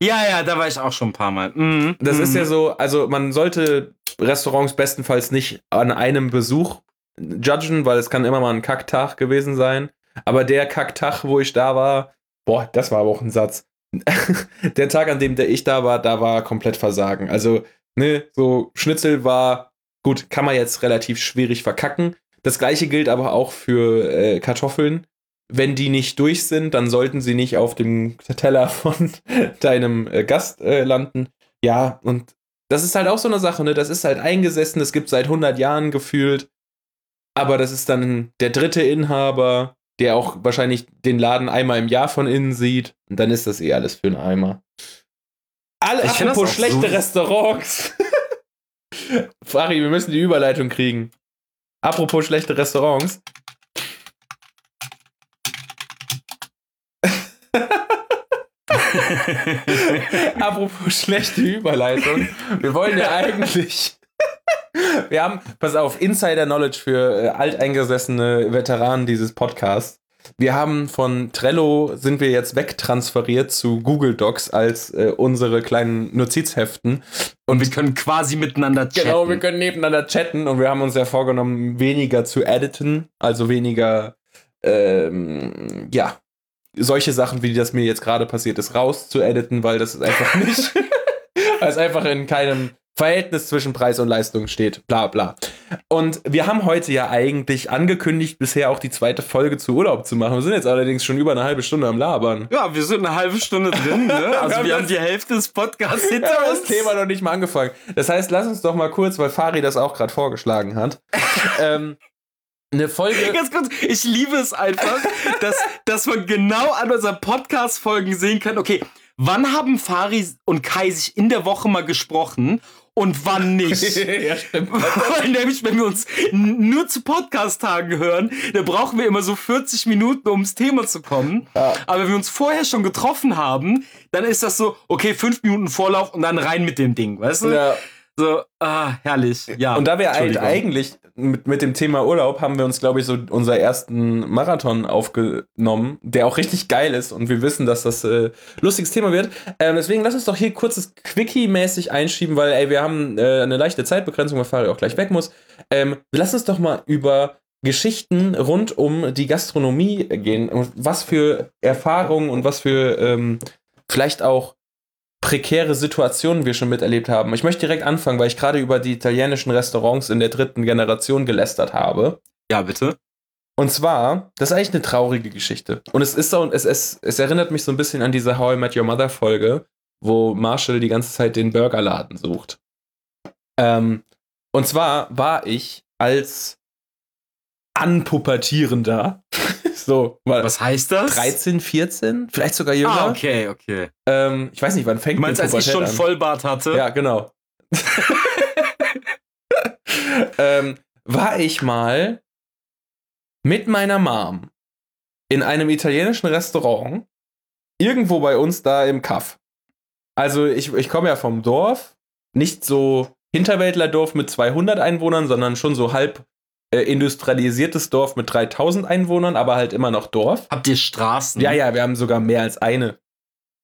A: Ja, ja, da war ich auch schon ein paar Mal. Mhm.
B: Das mhm. ist ja so, also man sollte Restaurants bestenfalls nicht an einem Besuch judgen, weil es kann immer mal ein Kacktag gewesen sein. Aber der Kacktag, wo ich da war, boah, das war aber auch ein Satz. (laughs) der Tag, an dem der ich da war, da war komplett Versagen. Also, ne, so Schnitzel war gut, kann man jetzt relativ schwierig verkacken. Das gleiche gilt aber auch für äh, Kartoffeln. Wenn die nicht durch sind, dann sollten sie nicht auf dem Teller von (laughs) deinem äh, Gast äh, landen. Ja, und das ist halt auch so eine Sache, ne? Das ist halt eingesessen, das gibt seit 100 Jahren gefühlt. Aber das ist dann der dritte Inhaber, der auch wahrscheinlich den Laden einmal im Jahr von innen sieht. Und dann ist das eh alles für einen Eimer. Alle,
A: Ich
B: apropos schlechte
A: so-
B: Restaurants. (laughs) Fari, wir müssen die Überleitung kriegen. Apropos schlechte Restaurants. (laughs) (laughs) Apropos schlechte Überleitung. Wir wollen ja eigentlich. (laughs) Wir haben, pass auf, Insider Knowledge für äh, alteingesessene Veteranen dieses Podcasts. Wir haben von Trello sind wir jetzt wegtransferiert zu Google Docs als äh, unsere kleinen Notizheften.
A: Und wir können quasi miteinander chatten.
B: Genau, wir können nebeneinander chatten und wir haben uns ja vorgenommen, weniger zu editen, also weniger, ähm, ja, solche Sachen, wie das mir jetzt gerade passiert ist, raus zu editen, weil das ist einfach nicht, (laughs) weil es einfach in keinem Verhältnis zwischen Preis und Leistung steht, bla bla. Und wir haben heute ja eigentlich angekündigt, bisher auch die zweite Folge zu Urlaub zu machen. Wir sind jetzt allerdings schon über eine halbe Stunde am Labern.
A: Ja, wir sind eine halbe Stunde drin, ne? (laughs) Also wir haben
B: das-
A: die Hälfte des Podcasts
B: Wir
A: hinter
B: das
A: uns.
B: Thema noch nicht mal angefangen. Das heißt, lass uns doch mal kurz, weil Fari das auch gerade vorgeschlagen hat, (laughs) ähm, eine Folge.
A: Ganz kurz, ich liebe es einfach, dass, dass man genau an unseren Podcast-Folgen sehen kann, okay, wann haben Fari und Kai sich in der Woche mal gesprochen und wann nicht? (laughs)
B: ja, stimmt.
A: Weil nämlich, wenn wir uns nur zu Podcast-Tagen hören, da brauchen wir immer so 40 Minuten, um ins Thema zu kommen.
B: Ja.
A: Aber wenn wir uns vorher schon getroffen haben, dann ist das so, okay, fünf Minuten Vorlauf und dann rein mit dem Ding, weißt du?
B: Ja.
A: So, ah, herrlich. Ja.
B: Und da wir halt eigentlich mit, mit dem Thema Urlaub haben wir uns, glaube ich, so unseren ersten Marathon aufgenommen, der auch richtig geil ist und wir wissen, dass das äh, lustiges Thema wird. Ähm, deswegen lass uns doch hier kurzes Quickie-mäßig einschieben, weil ey, wir haben äh, eine leichte Zeitbegrenzung, weil Fari auch gleich weg muss. Ähm, lass uns doch mal über Geschichten rund um die Gastronomie gehen und was für Erfahrungen und was für ähm, vielleicht auch prekäre Situationen wir schon miterlebt haben. Ich möchte direkt anfangen, weil ich gerade über die italienischen Restaurants in der dritten Generation gelästert habe.
A: Ja, bitte.
B: Und zwar, das ist eigentlich eine traurige Geschichte. Und es ist so, es, es, es erinnert mich so ein bisschen an diese How I Met Your Mother Folge, wo Marshall die ganze Zeit den Burgerladen sucht. Ähm, und zwar war ich als Anpubertierender, (laughs) so, mal
A: Was heißt das?
B: 13, 14, vielleicht sogar jünger.
A: Ah, okay, okay.
B: ähm, ich weiß nicht, wann fängt
A: Du meinst, als ich schon
B: an?
A: Vollbart hatte?
B: Ja, genau. (laughs) ähm, war ich mal mit meiner Mom in einem italienischen Restaurant irgendwo bei uns da im Kaff. Also ich, ich komme ja vom Dorf, nicht so Hinterwäldlerdorf mit 200 Einwohnern, sondern schon so halb äh, industrialisiertes Dorf mit 3000 Einwohnern, aber halt immer noch Dorf.
A: Habt ihr Straßen?
B: Ja, ja, wir haben sogar mehr als eine.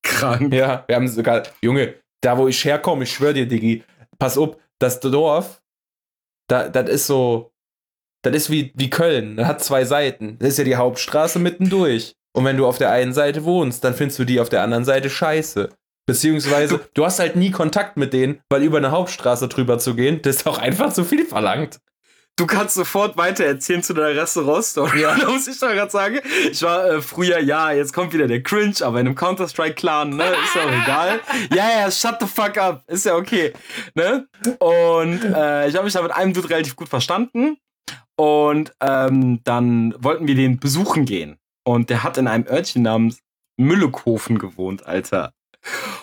A: Krank.
B: Ja, wir haben sogar, Junge, da wo ich herkomme, ich schwör dir, Diggi, pass auf, das Dorf, da, das ist so, das ist wie, wie Köln, das hat zwei Seiten. Das ist ja die Hauptstraße mittendurch. Und wenn du auf der einen Seite wohnst, dann findest du die auf der anderen Seite scheiße. Beziehungsweise, du hast halt nie Kontakt mit denen, weil über eine Hauptstraße drüber zu gehen, das ist auch einfach zu viel verlangt.
A: Du kannst sofort weiter erzählen zu deiner Restaurant-Story.
B: Ja. (laughs)
A: Da muss ich doch gerade sagen, ich war äh, früher, ja, jetzt kommt wieder der Cringe, aber in einem Counter-Strike-Clan, ne, ist ja auch egal. (laughs) Ja, ja, shut the fuck up, ist ja okay, ne? Und äh, ich habe mich da mit einem Dude relativ gut verstanden. Und ähm, dann wollten wir den besuchen gehen. Und der hat in einem Örtchen namens Müllekofen gewohnt, Alter.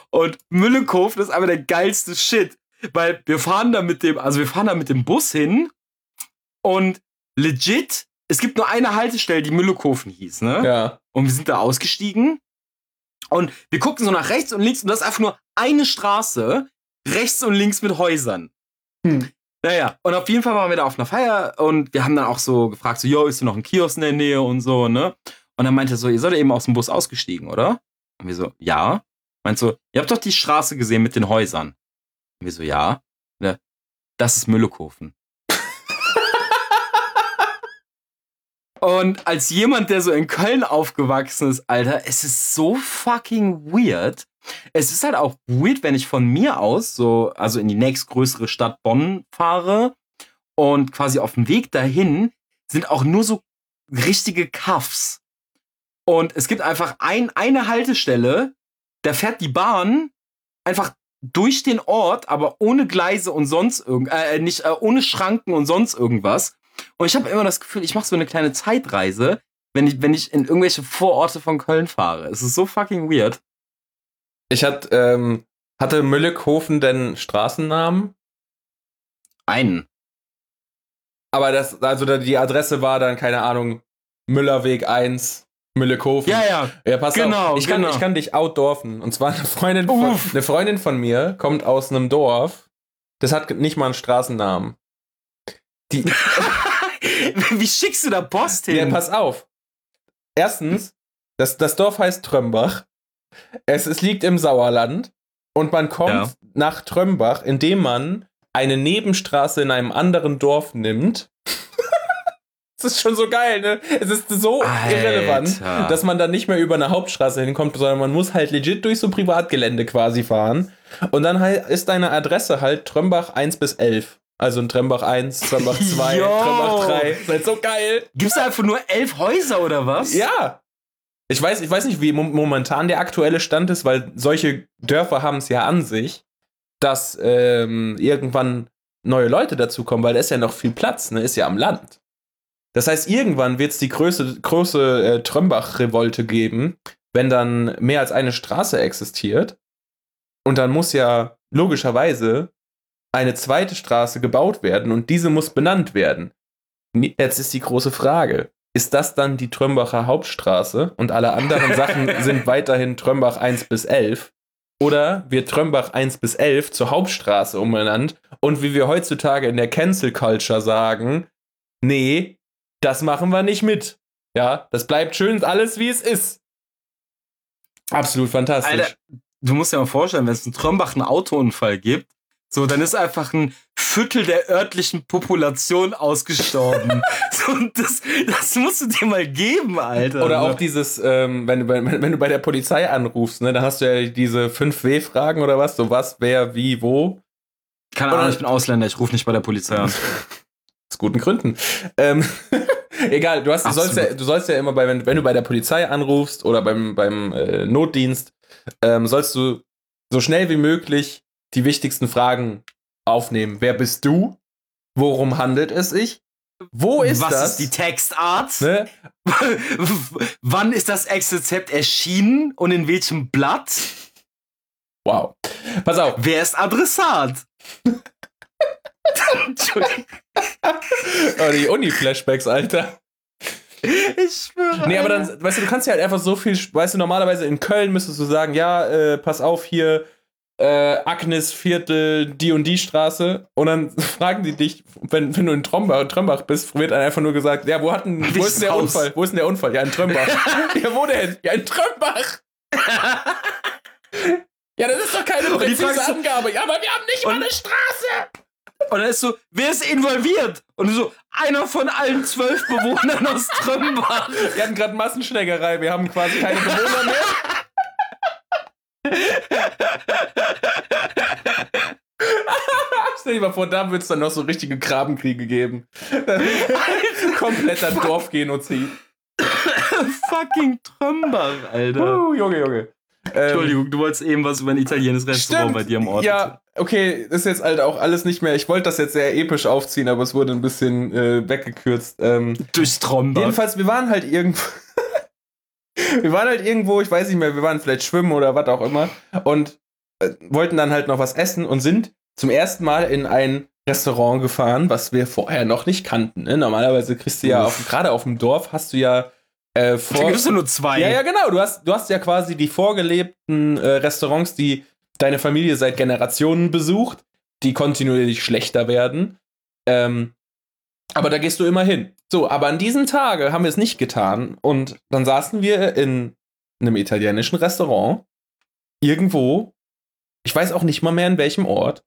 A: Und Müllekofen ist aber der geilste Shit. Weil wir fahren da mit dem, also wir fahren da mit dem Bus hin und legit, es gibt nur eine Haltestelle, die Müllekofen hieß, ne?
B: Ja.
A: Und wir sind da ausgestiegen und wir gucken so nach rechts und links und das ist einfach nur eine Straße, rechts und links mit Häusern.
B: Hm.
A: Naja, und auf jeden Fall waren wir da auf einer Feier und wir haben dann auch so gefragt, so, yo, ist hier noch ein Kiosk in der Nähe und so, ne? Und dann meinte er so, ihr seid eben aus dem Bus ausgestiegen, oder? Und wir so, ja. Meint so, ihr habt doch die Straße gesehen mit den Häusern. Und wir so, ja. Ne, das ist Müllekofen. Und als jemand, der so in Köln aufgewachsen ist, Alter, es ist so fucking weird. Es ist halt auch weird, wenn ich von mir aus, so, also in die nächstgrößere Stadt Bonn fahre und quasi auf dem Weg dahin sind auch nur so richtige Kaffs. Und es gibt einfach ein, eine Haltestelle, da fährt die Bahn einfach durch den Ort, aber ohne Gleise und sonst irgend, äh, nicht äh, ohne Schranken und sonst irgendwas. Und ich habe immer das Gefühl, ich mache so eine kleine Zeitreise, wenn ich, wenn ich in irgendwelche Vororte von Köln fahre. Es ist so fucking weird.
B: Ich hatte, ähm, hatte Müllighofen denn Straßennamen?
A: Einen.
B: Aber das, also die Adresse war dann, keine Ahnung, Müllerweg 1, Müllekofen.
A: Ja, ja.
B: Ja, pass
A: Genau,
B: auf. Ich kann,
A: genau.
B: ich kann dich outdorfen. Und zwar eine Freundin, von, eine Freundin von mir kommt aus einem Dorf. Das hat nicht mal einen Straßennamen. Die, (laughs) (laughs)
A: Wie schickst du da Post hin?
B: ja, pass auf. Erstens, das, das Dorf heißt Trömbach. Es, es liegt im Sauerland. Und man kommt
A: Ja.
B: nach Trömbach, indem man eine Nebenstraße in einem anderen Dorf nimmt. (laughs) Das ist schon so geil, ne? Es ist so
A: Alter.
B: irrelevant, dass man dann nicht mehr über eine Hauptstraße hinkommt, sondern man muss halt legit durch so Privatgelände quasi fahren. Und dann halt ist deine Adresse halt Trömbach 1 bis 11. Also ein Trömbach 1, Trömbach 2,
A: Yo.
B: Trömbach 3. Das ist halt so geil.
A: Gibt's da einfach nur elf Häuser oder was?
B: Ja. Ich weiß, ich weiß nicht, wie mo- momentan der aktuelle Stand ist, weil solche Dörfer haben es ja an sich, dass ähm, irgendwann neue Leute dazukommen, weil da ist ja noch viel Platz, ne? Ist ja am Land. Das heißt, irgendwann wird es die große, große äh, Trömbach-Revolte geben, wenn dann mehr als eine Straße existiert. Und dann muss ja logischerweise eine zweite Straße gebaut werden und diese muss benannt werden. Jetzt ist die große Frage. Ist das dann die Trömbacher Hauptstraße und alle anderen Sachen (laughs) sind weiterhin Trömbach 1 bis 11? Oder wird Trömbach 1 bis 11 zur Hauptstraße umbenannt und wie wir heutzutage in der Cancel Culture sagen, nee, das machen wir nicht mit. Ja, das bleibt schön alles wie es ist. Absolut fantastisch.
A: Alter, du musst dir mal vorstellen, wenn es in Trömbach einen Autounfall gibt, so, dann ist einfach ein Viertel der örtlichen Population ausgestorben. (laughs) so, und das, das musst du dir mal geben, Alter.
B: Oder auch dieses, ähm, wenn, du bei, wenn du bei der Polizei anrufst, ne, dann hast du ja diese 5W-Fragen oder was, so was, wer, wie, wo.
A: Keine Ahnung, ich bin Ausländer, ich rufe nicht bei der Polizei an. (laughs)
B: Aus guten Gründen. Ähm, (laughs) egal, du, hast, du, sollst ja, du sollst ja immer, bei, wenn, wenn du bei der Polizei anrufst oder beim, beim äh, Notdienst, ähm, sollst du so schnell wie möglich die wichtigsten Fragen aufnehmen. Wer bist du? Worum handelt es sich? Wo ist
A: Was
B: das?
A: ist die Textart?
B: ne? (laughs)
A: Wann ist das Exrezept erschienen und in welchem Blatt?
B: Wow. Pass auf.
A: Wer ist Adressat? Entschuldigung,
B: Oh, die Uni-Flashbacks, Alter.
A: ich schwöre.
B: Nee, aber dann, weißt du, du kannst ja halt einfach so viel, weißt du, normalerweise in Köln müsstest du sagen, ja, äh, pass auf hier, äh, Agnes Viertel, die und die Straße. Und dann (laughs) fragen die dich, wenn, wenn du in Trombach, Trömbach bist, wird dann einfach nur gesagt, ja, wo hat denn, wo ist denn der
A: Haus?
B: Unfall? Wo ist denn der Unfall? Ja, in Trömbach. (laughs) ja, wo denn? Ja, in Trömbach. (laughs) ja, das ist doch keine präzise Angabe. Ja, aber wir haben nicht mal eine Straße.
A: Und dann ist so, wer ist involviert? Und du so, einer von allen zwölf Bewohnern aus Trömbach.
B: Wir hatten gerade Massenschlägerei. Wir haben quasi keine Bewohner mehr. (laughs) Stell dir mal vor, da wird es dann noch so richtige Grabenkriege geben. (laughs) Kompletter Dorfgenozid. (laughs)
A: Fucking Trömbach, Alter.
B: Uh, Junge, Junge. Ähm,
A: Entschuldigung, du wolltest eben was über ein italienisches Restaurant bei dir am Ort.
B: Ja, okay, ist jetzt halt auch alles nicht mehr. Ich wollte das jetzt sehr episch aufziehen, aber es wurde ein bisschen äh, weggekürzt. Ähm,
A: Durchs Trömbach.
B: Jedenfalls, wir waren halt irgendwo. Wir waren halt irgendwo, ich weiß nicht mehr, wir waren vielleicht schwimmen oder was auch immer und äh, wollten dann halt noch was essen und sind zum ersten Mal in ein Restaurant gefahren, was wir vorher noch nicht kannten. Ne? Normalerweise kriegst du ja, gerade auf dem Dorf hast du ja äh,
A: Da
B: vor.
A: gibt's ja nur zwei.
B: Ja, ja, genau. Du hast, du hast ja quasi die vorgelebten äh, Restaurants, die deine Familie seit Generationen besucht, die kontinuierlich schlechter werden. Ähm, aber da gehst du immer hin. So, aber an diesem Tage haben wir es nicht getan. Und dann saßen wir in einem italienischen Restaurant. Irgendwo. Ich weiß auch nicht mal mehr in welchem Ort.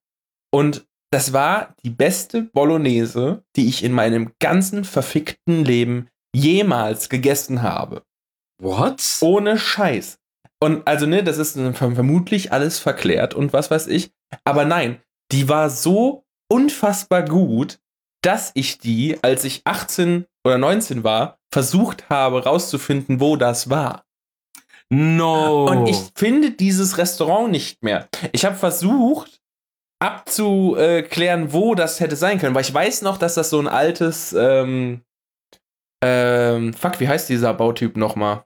B: Und das war die beste Bolognese, die ich in meinem ganzen verfickten Leben jemals gegessen habe.
A: What?
B: Ohne Scheiß. Und also, ne, das ist vermutlich alles verklärt und was weiß ich. Aber nein, die war so unfassbar gut, dass ich die, als ich 18 oder 19 war, versucht habe rauszufinden, wo das war.
A: No.
B: Und ich finde dieses Restaurant nicht mehr. Ich habe versucht abzuklären, wo das hätte sein können, weil ich weiß noch, dass das so ein altes, ähm, ähm, fuck, wie heißt dieser Bautyp nochmal?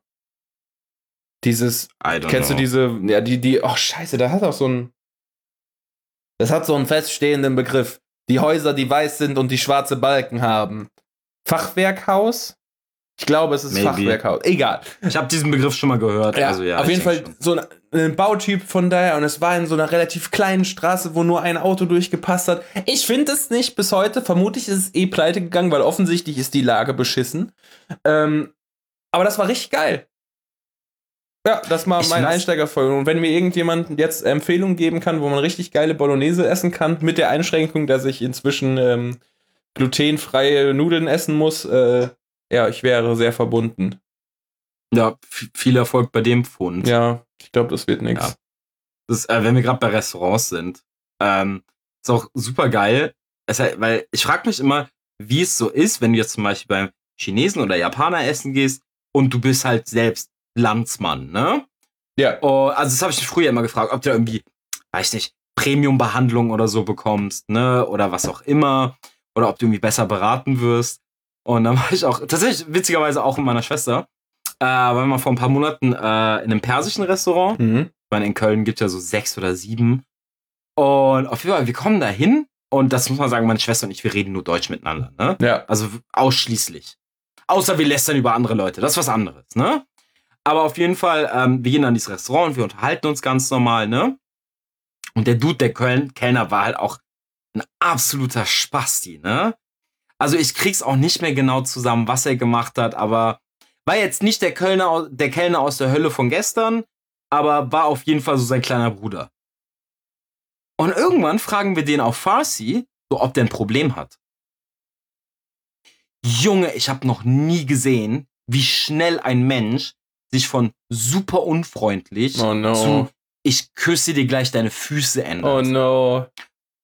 B: Dieses, kennst
A: know.
B: du diese, ja, die, die, oh scheiße, da hat auch so ein, das hat so einen feststehenden Begriff. Die Häuser, die weiß sind und die schwarze Balken haben. Fachwerkhaus? Ich glaube, es ist
A: Maybe.
B: Fachwerkhaus. Egal.
A: Ich habe diesen Begriff schon mal gehört.
B: Ja,
A: also, ja,
B: auf jeden Fall
A: schon.
B: so ein, ein Bautyp von daher und es war in so einer relativ kleinen Straße, wo nur ein Auto durchgepasst hat. Ich finde es nicht bis heute. Vermutlich ist es eh pleite gegangen, weil offensichtlich ist die Lage beschissen. Ähm, aber das war richtig geil. Ja, das war
A: Ich
B: mein Einsteigerfolge. Und wenn mir irgendjemand jetzt Empfehlungen geben kann, wo man richtig geile Bolognese essen kann, mit der Einschränkung, dass ich inzwischen ähm, glutenfreie Nudeln essen muss, äh, ja, ich wäre sehr verbunden.
A: Ja, viel Erfolg bei dem Fund.
B: Ja, ich glaube, das wird nichts.
A: Ja. Das, äh, wenn wir gerade bei Restaurants sind, ähm, ist auch super geil. Es, weil ich frage mich immer, wie es so ist, wenn du jetzt zum Beispiel beim Chinesen oder Japaner essen gehst und du bist halt selbst Landsmann, ne?
B: Ja.
A: Oh, also das habe ich mich früher immer gefragt, ob du da irgendwie, weiß ich nicht, Premium-Behandlung oder so bekommst, ne? Oder was auch immer. Oder ob du irgendwie besser beraten wirst. Und dann (laughs) war ich auch, tatsächlich witzigerweise auch mit meiner Schwester, äh, waren wir vor ein paar Monaten äh, in einem persischen Restaurant.
B: Mhm.
A: Ich meine, in Köln gibt es ja so sechs oder sieben. Und auf jeden Fall, wir kommen da hin und das muss man sagen, meine Schwester und ich, wir reden nur Deutsch miteinander, ne?
B: Ja.
A: Also ausschließlich. Außer wir lästern über andere Leute. Das ist was anderes, ne? Aber auf jeden Fall, ähm, wir gehen dann in dieses Restaurant wir unterhalten uns ganz normal, ne? Und der Dude, der Köln Kellner, war halt auch ein absoluter Spasti, ne? Also ich krieg's auch nicht mehr genau zusammen, was er gemacht hat, aber war jetzt nicht der Kölner, der Kellner aus der Hölle von gestern, aber war auf jeden Fall so sein kleiner Bruder. Und irgendwann fragen wir den auf Farsi, so ob der ein Problem hat. Junge, ich habe noch nie gesehen, wie schnell ein Mensch sich von super unfreundlich
B: Oh no.
A: zu ich küsse dir gleich deine Füße ändert.
B: Oh no.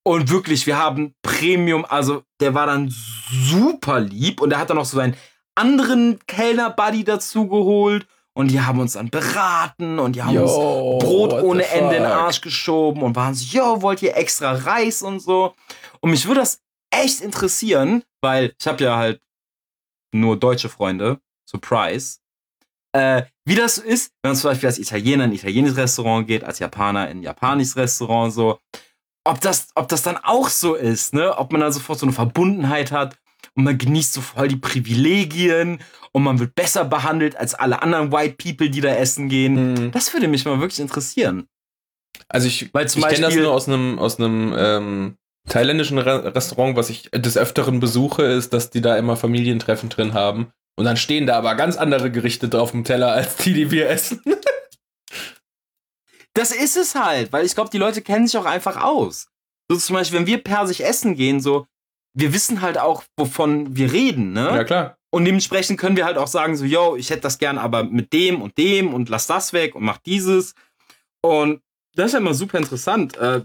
A: Und wirklich, wir haben Premium, also der war dann super lieb und er hat dann noch so seinen anderen Kellner-Buddy dazu geholt und die haben uns dann beraten und die haben uns
B: Yo,
A: Brot
B: what
A: ohne Ende in den? Arsch geschoben und waren so, yo, wollt ihr extra Reis und so. Und mich würde das echt interessieren, weil ich habe ja halt nur deutsche Freunde, Surprise. Äh, wie das so ist, wenn man zum Beispiel als Italiener in ein italienisches Restaurant geht, als Japaner in ein japanisches Restaurant so. Ob das, ob das dann auch so ist, ne? Ob man dann sofort so eine Verbundenheit hat und man genießt so voll die Privilegien und man wird besser behandelt als alle anderen White People, die da essen gehen.
B: Hm.
A: Das würde mich mal wirklich interessieren.
B: Also ich,
A: Weil zum
B: ich kenne das nur aus einem aus einem ähm, thailändischen Re Restaurant, was ich des Öfteren besuche, ist, dass die da immer Familientreffen drin haben. Und dann stehen da aber ganz andere Gerichte drauf dem Teller, als die, die wir essen. (laughs)
A: Das ist es halt, weil ich glaube, die Leute kennen sich auch einfach aus. So zum Beispiel, wenn wir persisch essen gehen, so, wir wissen halt auch, wovon wir reden, ne?
B: Ja, klar.
A: Und dementsprechend können wir halt auch sagen, so, yo, ich hätte das gern aber mit dem und dem und lass das weg und mach dieses. Und das ist ja immer super interessant. Äh,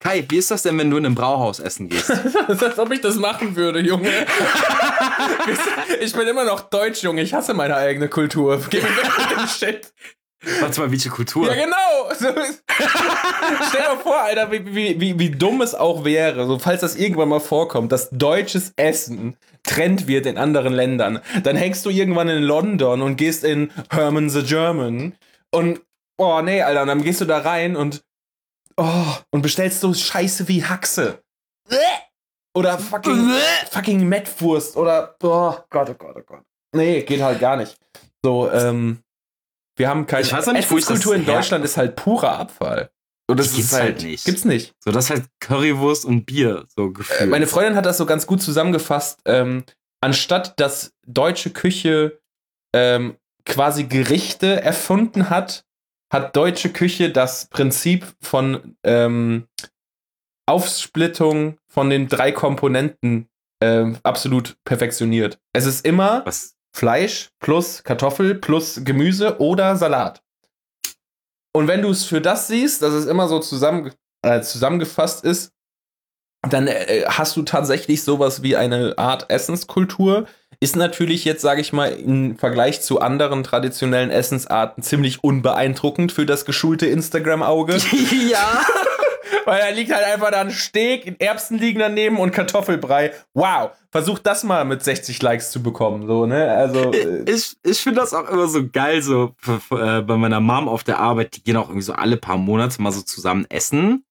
A: Kai, wie ist das denn, wenn du in einem Brauhaus essen gehst? (laughs)
B: Als ob ich das machen würde, Junge. (laughs) ich bin immer noch Deutsch, Junge. Ich hasse meine eigene Kultur. (laughs) Geh mir weg mit dem Shit.
A: Warte mal, welche Kultur?
B: Ja, genau. So ist- Stell dir mal vor, Alter, wie, wie, wie, wie dumm es auch wäre, so falls das irgendwann mal vorkommt, dass deutsches Essen Trend wird in anderen Ländern. Dann hängst du irgendwann in London und gehst in Herman the German und, oh nee, Alter, und dann gehst du da rein und, oh, und bestellst so Scheiße wie Haxe. Oder fucking, fucking Mettwurst oder, oh Gott, oh Gott, oh Gott. Nee, geht halt gar nicht. So, ähm, wir haben keine
A: Ich weiß nicht, das
B: Essenskultur in Deutschland ist halt purer Abfall. Und das
A: Die gibt's
B: ist halt,
A: halt nicht.
B: Gibt's nicht.
A: So, das ist halt Currywurst und Bier, so
B: Äh,
A: gefühlt.
B: meine Freundin hat das so ganz gut zusammengefasst. Ähm, anstatt dass deutsche Küche ähm, quasi Gerichte erfunden hat, hat deutsche Küche das Prinzip von ähm, Aufsplittung von den drei Komponenten ähm, absolut perfektioniert. Es ist immer
A: Was?
B: Fleisch plus Kartoffel plus Gemüse oder Salat. Und wenn du es für das siehst, dass es immer so zusammen, äh, zusammengefasst ist, dann äh, hast du tatsächlich sowas wie eine Art Essenskultur. Ist natürlich jetzt, sage ich mal, im Vergleich zu anderen traditionellen Essensarten ziemlich unbeeindruckend für das geschulte Instagram-Auge. (laughs)
A: ja. (laughs)
B: Weil da liegt halt einfach dann Steak, Erbsen liegen daneben und Kartoffelbrei. Wow, versuch das mal mit 60 Likes zu bekommen, so, ne? Also. Äh
A: ich, ich finde das auch immer so geil, so äh, bei meiner Mom auf der Arbeit, die gehen auch irgendwie so alle paar Monate mal so zusammen essen.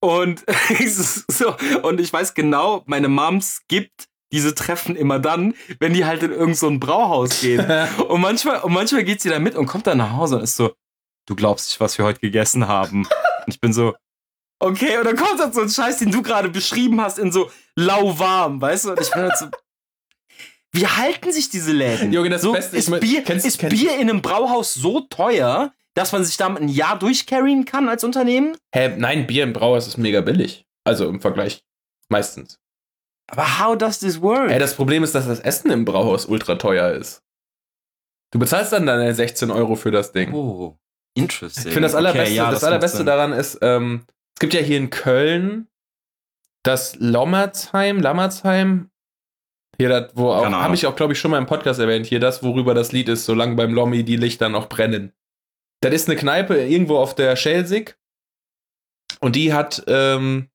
A: Und, (laughs) so, und ich weiß genau, meine Moms gibt diese Treffen immer dann, wenn die halt in irgendein so Brauhaus gehen. (laughs) und manchmal, und manchmal geht sie da mit und kommt dann nach Hause und ist so, du glaubst nicht, was wir heute gegessen haben. Und ich bin so, okay, und dann kommt dann so ein Scheiß, den du gerade beschrieben hast, in so lauwarm, weißt du? Und ich bin halt so, (laughs) wie halten sich diese Läden?
B: Junge, das
A: so,
B: Beste
A: ist,
B: ist,
A: Bier,
B: kennst-
A: ist
B: kennst-
A: Bier in einem Brauhaus so teuer, dass man sich damit ein Jahr durchcarryen kann als Unternehmen?
B: Hä, nein, Bier im Brauhaus ist mega billig. Also im Vergleich. Meistens.
A: Aber how does this work?
B: Ey, das Problem ist, dass das Essen im Brauhaus ultra teuer ist. Du bezahlst dann deine 16 Euro für das Ding.
A: oh, interesting.
B: Ich finde das allerbeste,
A: Okay, ja,
B: das
A: macht
B: allerbeste daran ist, ähm, es gibt ja hier in Köln das Lommerzheim, Lammerzheim. Hier, das, wo auch, habe ich auch, glaube ich, schon mal im Podcast erwähnt, hier das, worüber das Lied ist, solange beim Lommi die Lichter noch brennen. Das ist eine Kneipe irgendwo auf der Schelsig. Und die hat, ähm,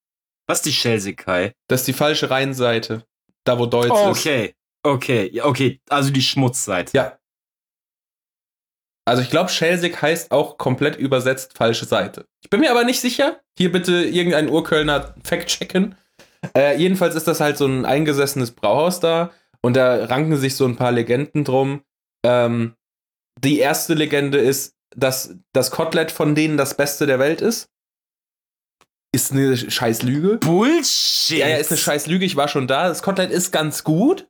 A: Was ist die Schelsig-Kai?
B: das ist die falsche Rheinseite. Da, wo Deutsch ist.
A: okay, okay, okay. Also die Schmutzseite.
B: Ja. Also ich glaube, Schelsig heißt auch komplett übersetzt falsche Seite. Ich bin mir aber nicht sicher. Hier bitte irgendein Urkölner Fact checken. Äh, jedenfalls ist das halt so ein eingesessenes Brauhaus da und da ranken sich so ein paar Legenden drum. Ähm, die erste Legende ist, dass das Kotelett von denen das Beste der Welt ist. Ist eine scheiß Lüge.
A: Bullshit.
B: Ja, ja, ist eine scheiß Lüge. Ich war schon da. Das Kotelett ist ganz gut.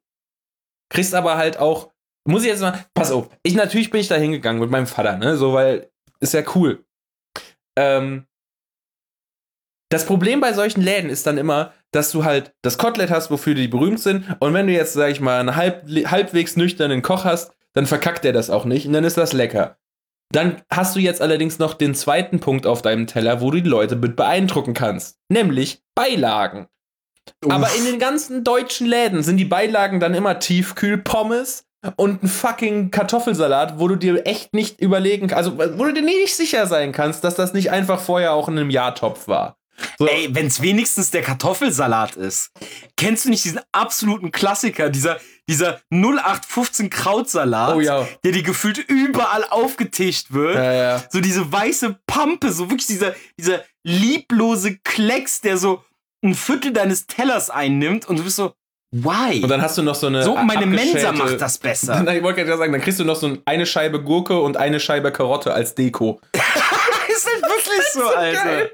B: Kriegst aber halt auch. Muss ich jetzt mal. Pass auf. Ich natürlich bin ich da hingegangen mit meinem Vater, ne? So, weil ist ja cool. Ähm, das Problem bei solchen Läden ist dann immer, dass du halt das Kotelett hast, wofür die berühmt sind. Und wenn du jetzt, sag ich mal, einen halb, halbwegs nüchternen Koch hast, dann verkackt der das auch nicht und dann ist das lecker. Dann hast du jetzt allerdings noch den zweiten Punkt auf deinem Teller, wo du die Leute mit beeindrucken kannst. Nämlich Beilagen. Aber in den ganzen deutschen Läden sind die Beilagen dann immer Tiefkühlpommes und ein fucking Kartoffelsalat, wo du dir echt nicht überlegen, also wo du dir nicht sicher sein kannst, dass das nicht einfach vorher auch in einem Jahrtopf war. So,
A: Ey, wenn's wenigstens der Kartoffelsalat ist. Kennst du nicht diesen absoluten Klassiker, dieser, dieser 0815 Krautsalat,
B: oh ja.
A: der dir gefühlt überall aufgetischt wird?
B: Ja, ja.
A: So diese weiße Pampe, so wirklich dieser, dieser lieblose Klecks, der so ein Viertel deines Tellers einnimmt und du bist so, why?
B: Und dann hast du noch so eine.
A: so, meine Mensa macht das besser. (laughs)
B: Nein, ich wollte gerade sagen, dann kriegst du noch so eine Scheibe Gurke und eine Scheibe Karotte als Deko. (laughs) (laughs)
A: ist halt wirklich so, Alter.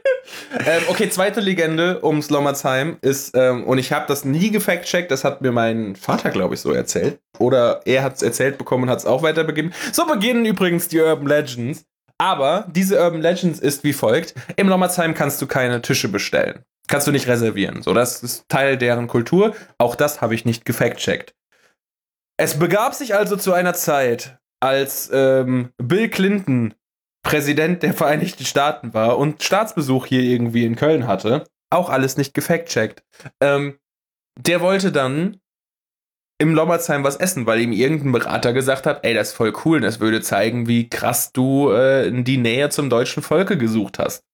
B: ähm, okay, zweite Legende ums Lommerzheim ist, ähm, und ich habe das nie gefact-checkt, das hat mir mein Vater, glaube ich, so erzählt. Oder er hat es erzählt bekommen und hat es auch weiterbegeben. So beginnen übrigens die Urban Legends. Aber diese Urban Legends ist wie folgt: Im Lommerzheim kannst du keine Tische bestellen. Kannst du nicht reservieren. So, das ist Teil deren Kultur. Auch das habe ich nicht gefact-checkt. Es begab sich also zu einer Zeit, als ähm, Bill Clinton Präsident der Vereinigten Staaten war und Staatsbesuch hier irgendwie in Köln hatte, auch alles nicht gefact-checkt. Ähm, der wollte dann im Lommerzheim was essen, weil ihm irgendein Berater gesagt hat, ey, das ist voll cool, das würde zeigen, wie krass du äh, die Nähe zum deutschen Volke gesucht hast.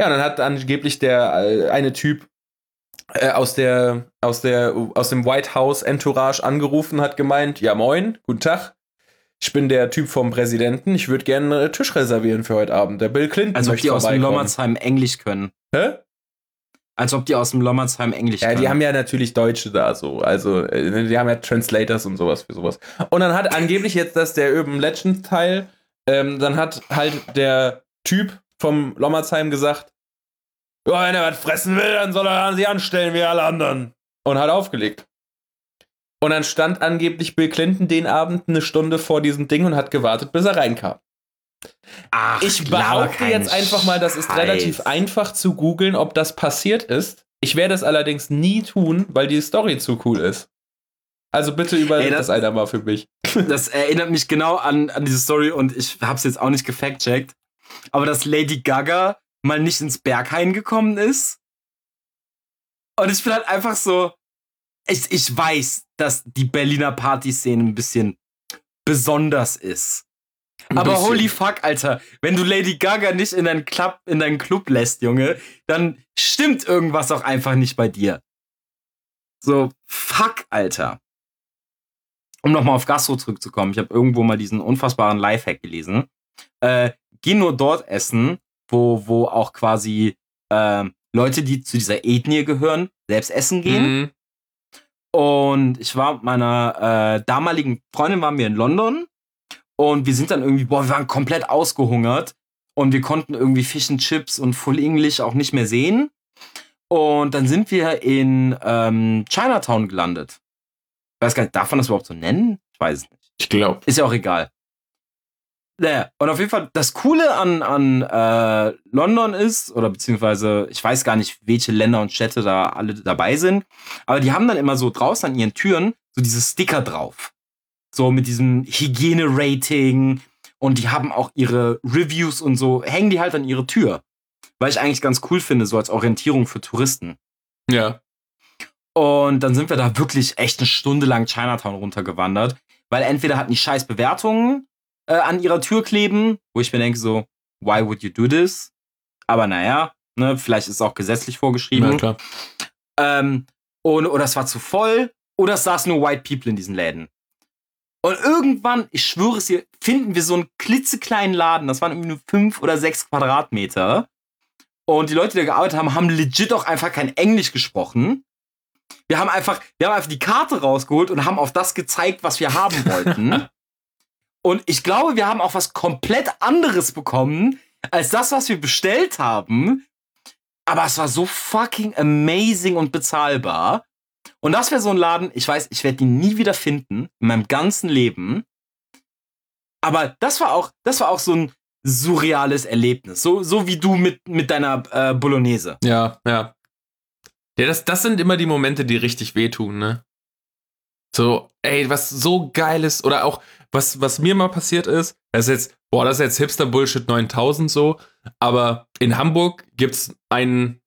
B: Ja, und dann hat angeblich der äh, eine Typ äh, aus der aus der aus dem White House Entourage angerufen, hat gemeint, ja moin, guten Tag. Ich bin der Typ vom Präsidenten. Ich würde gerne einen Tisch reservieren für heute Abend. Der Bill Clinton
A: Als ob die aus dem. Lommerzheim Englisch können.
B: Hä?
A: Als ob die aus dem Lommerzheim Englisch
B: Ja,
A: können.
B: die haben ja natürlich Deutsche da so. Also, äh, die haben ja Translators und sowas für sowas. Und dann hat angeblich jetzt das der Urban Legend Teil, ähm, dann hat halt der Typ vom Lommerzheim gesagt, ja, wenn er was fressen will, dann soll er sich anstellen wie alle anderen. Und hat aufgelegt. Und dann stand angeblich Bill Clinton den Abend eine Stunde vor diesem Ding und hat gewartet, bis er reinkam.
A: Ach,
B: Ich behaupte jetzt einfach mal, das ist
A: Scheiß.
B: relativ einfach zu googeln, ob das passiert ist. Ich werde es allerdings nie tun, weil die Story zu cool ist. Also bitte überleg das, das einer mal für mich. (laughs)
A: Das erinnert mich genau an, an diese Story und ich hab's jetzt auch nicht gefact-checkt. Aber dass Lady Gaga mal nicht ins Berghain gekommen ist. Und ich bin halt einfach so, ich, ich weiß, dass die Berliner Partyszene ein bisschen besonders ist. Ein Aber bisschen. holy fuck, Alter, wenn du Lady Gaga nicht in deinen Club, in deinen Club lässt, Junge, dann stimmt irgendwas auch einfach nicht bei dir. So, fuck, Alter. Um nochmal auf Gastro zurückzukommen, ich habe irgendwo mal diesen unfassbaren Lifehack gelesen. Äh, geh nur dort essen, wo, wo auch quasi äh, Leute, die zu dieser Ethnie gehören, selbst essen gehen. Mhm. Und ich war mit meiner äh, damaligen Freundin, waren wir in London und wir sind dann irgendwie, boah, wir waren komplett ausgehungert und wir konnten irgendwie Fish and Chips und Full English auch nicht mehr sehen. Und dann sind wir in ähm, Chinatown gelandet. Ich weiß gar nicht, darf man das überhaupt so nennen? Ich weiß es nicht.
B: Ich glaube.
A: Ist ja auch egal. Naja, und auf jeden Fall, das Coole an, an äh, London ist, oder beziehungsweise, ich weiß gar nicht, welche Länder und Städte da alle dabei sind, aber die haben dann immer so draußen an ihren Türen so diese Sticker drauf. So mit diesem Hygiene-Rating und die haben auch ihre Reviews und so, hängen die halt an ihre Tür. Weil ich eigentlich ganz cool finde, so als Orientierung für Touristen.
B: Ja.
A: Und dann sind wir da wirklich echt eine Stunde lang Chinatown runtergewandert, weil entweder hatten die scheiß Bewertungen äh, an ihrer Tür kleben, wo ich mir denke so, why would you do this? Aber naja, ne, vielleicht ist es auch gesetzlich vorgeschrieben.
B: Ja, klar.
A: Ähm, und, oder es war zu voll, oder es saßen nur White People in diesen Läden. Und irgendwann, ich schwöre es dir, finden wir so einen klitzekleinen Laden, das waren irgendwie nur fünf oder sechs Quadratmeter. Und die Leute, die da gearbeitet haben, haben legit auch einfach kein Englisch gesprochen. Wir haben einfach, wir haben einfach die Karte rausgeholt und haben auf das gezeigt, was wir haben wollten. (laughs) Und ich glaube, wir haben auch was komplett anderes bekommen, als das, was wir bestellt haben. Aber es war so fucking amazing und bezahlbar. Und das wäre so ein Laden, ich weiß, ich werde ihn nie wieder finden in meinem ganzen Leben. Aber das war auch, das war auch so ein surreales Erlebnis. So, so wie du mit, mit deiner äh, Bolognese.
B: Ja, ja. Ja, das, das sind immer die Momente, die richtig wehtun, ne? So, ey, was so geil ist, oder auch, was, was mir mal passiert ist, das ist jetzt, boah, das ist jetzt Hipster-Bullshit 9000 so, aber in Hamburg gibt's einen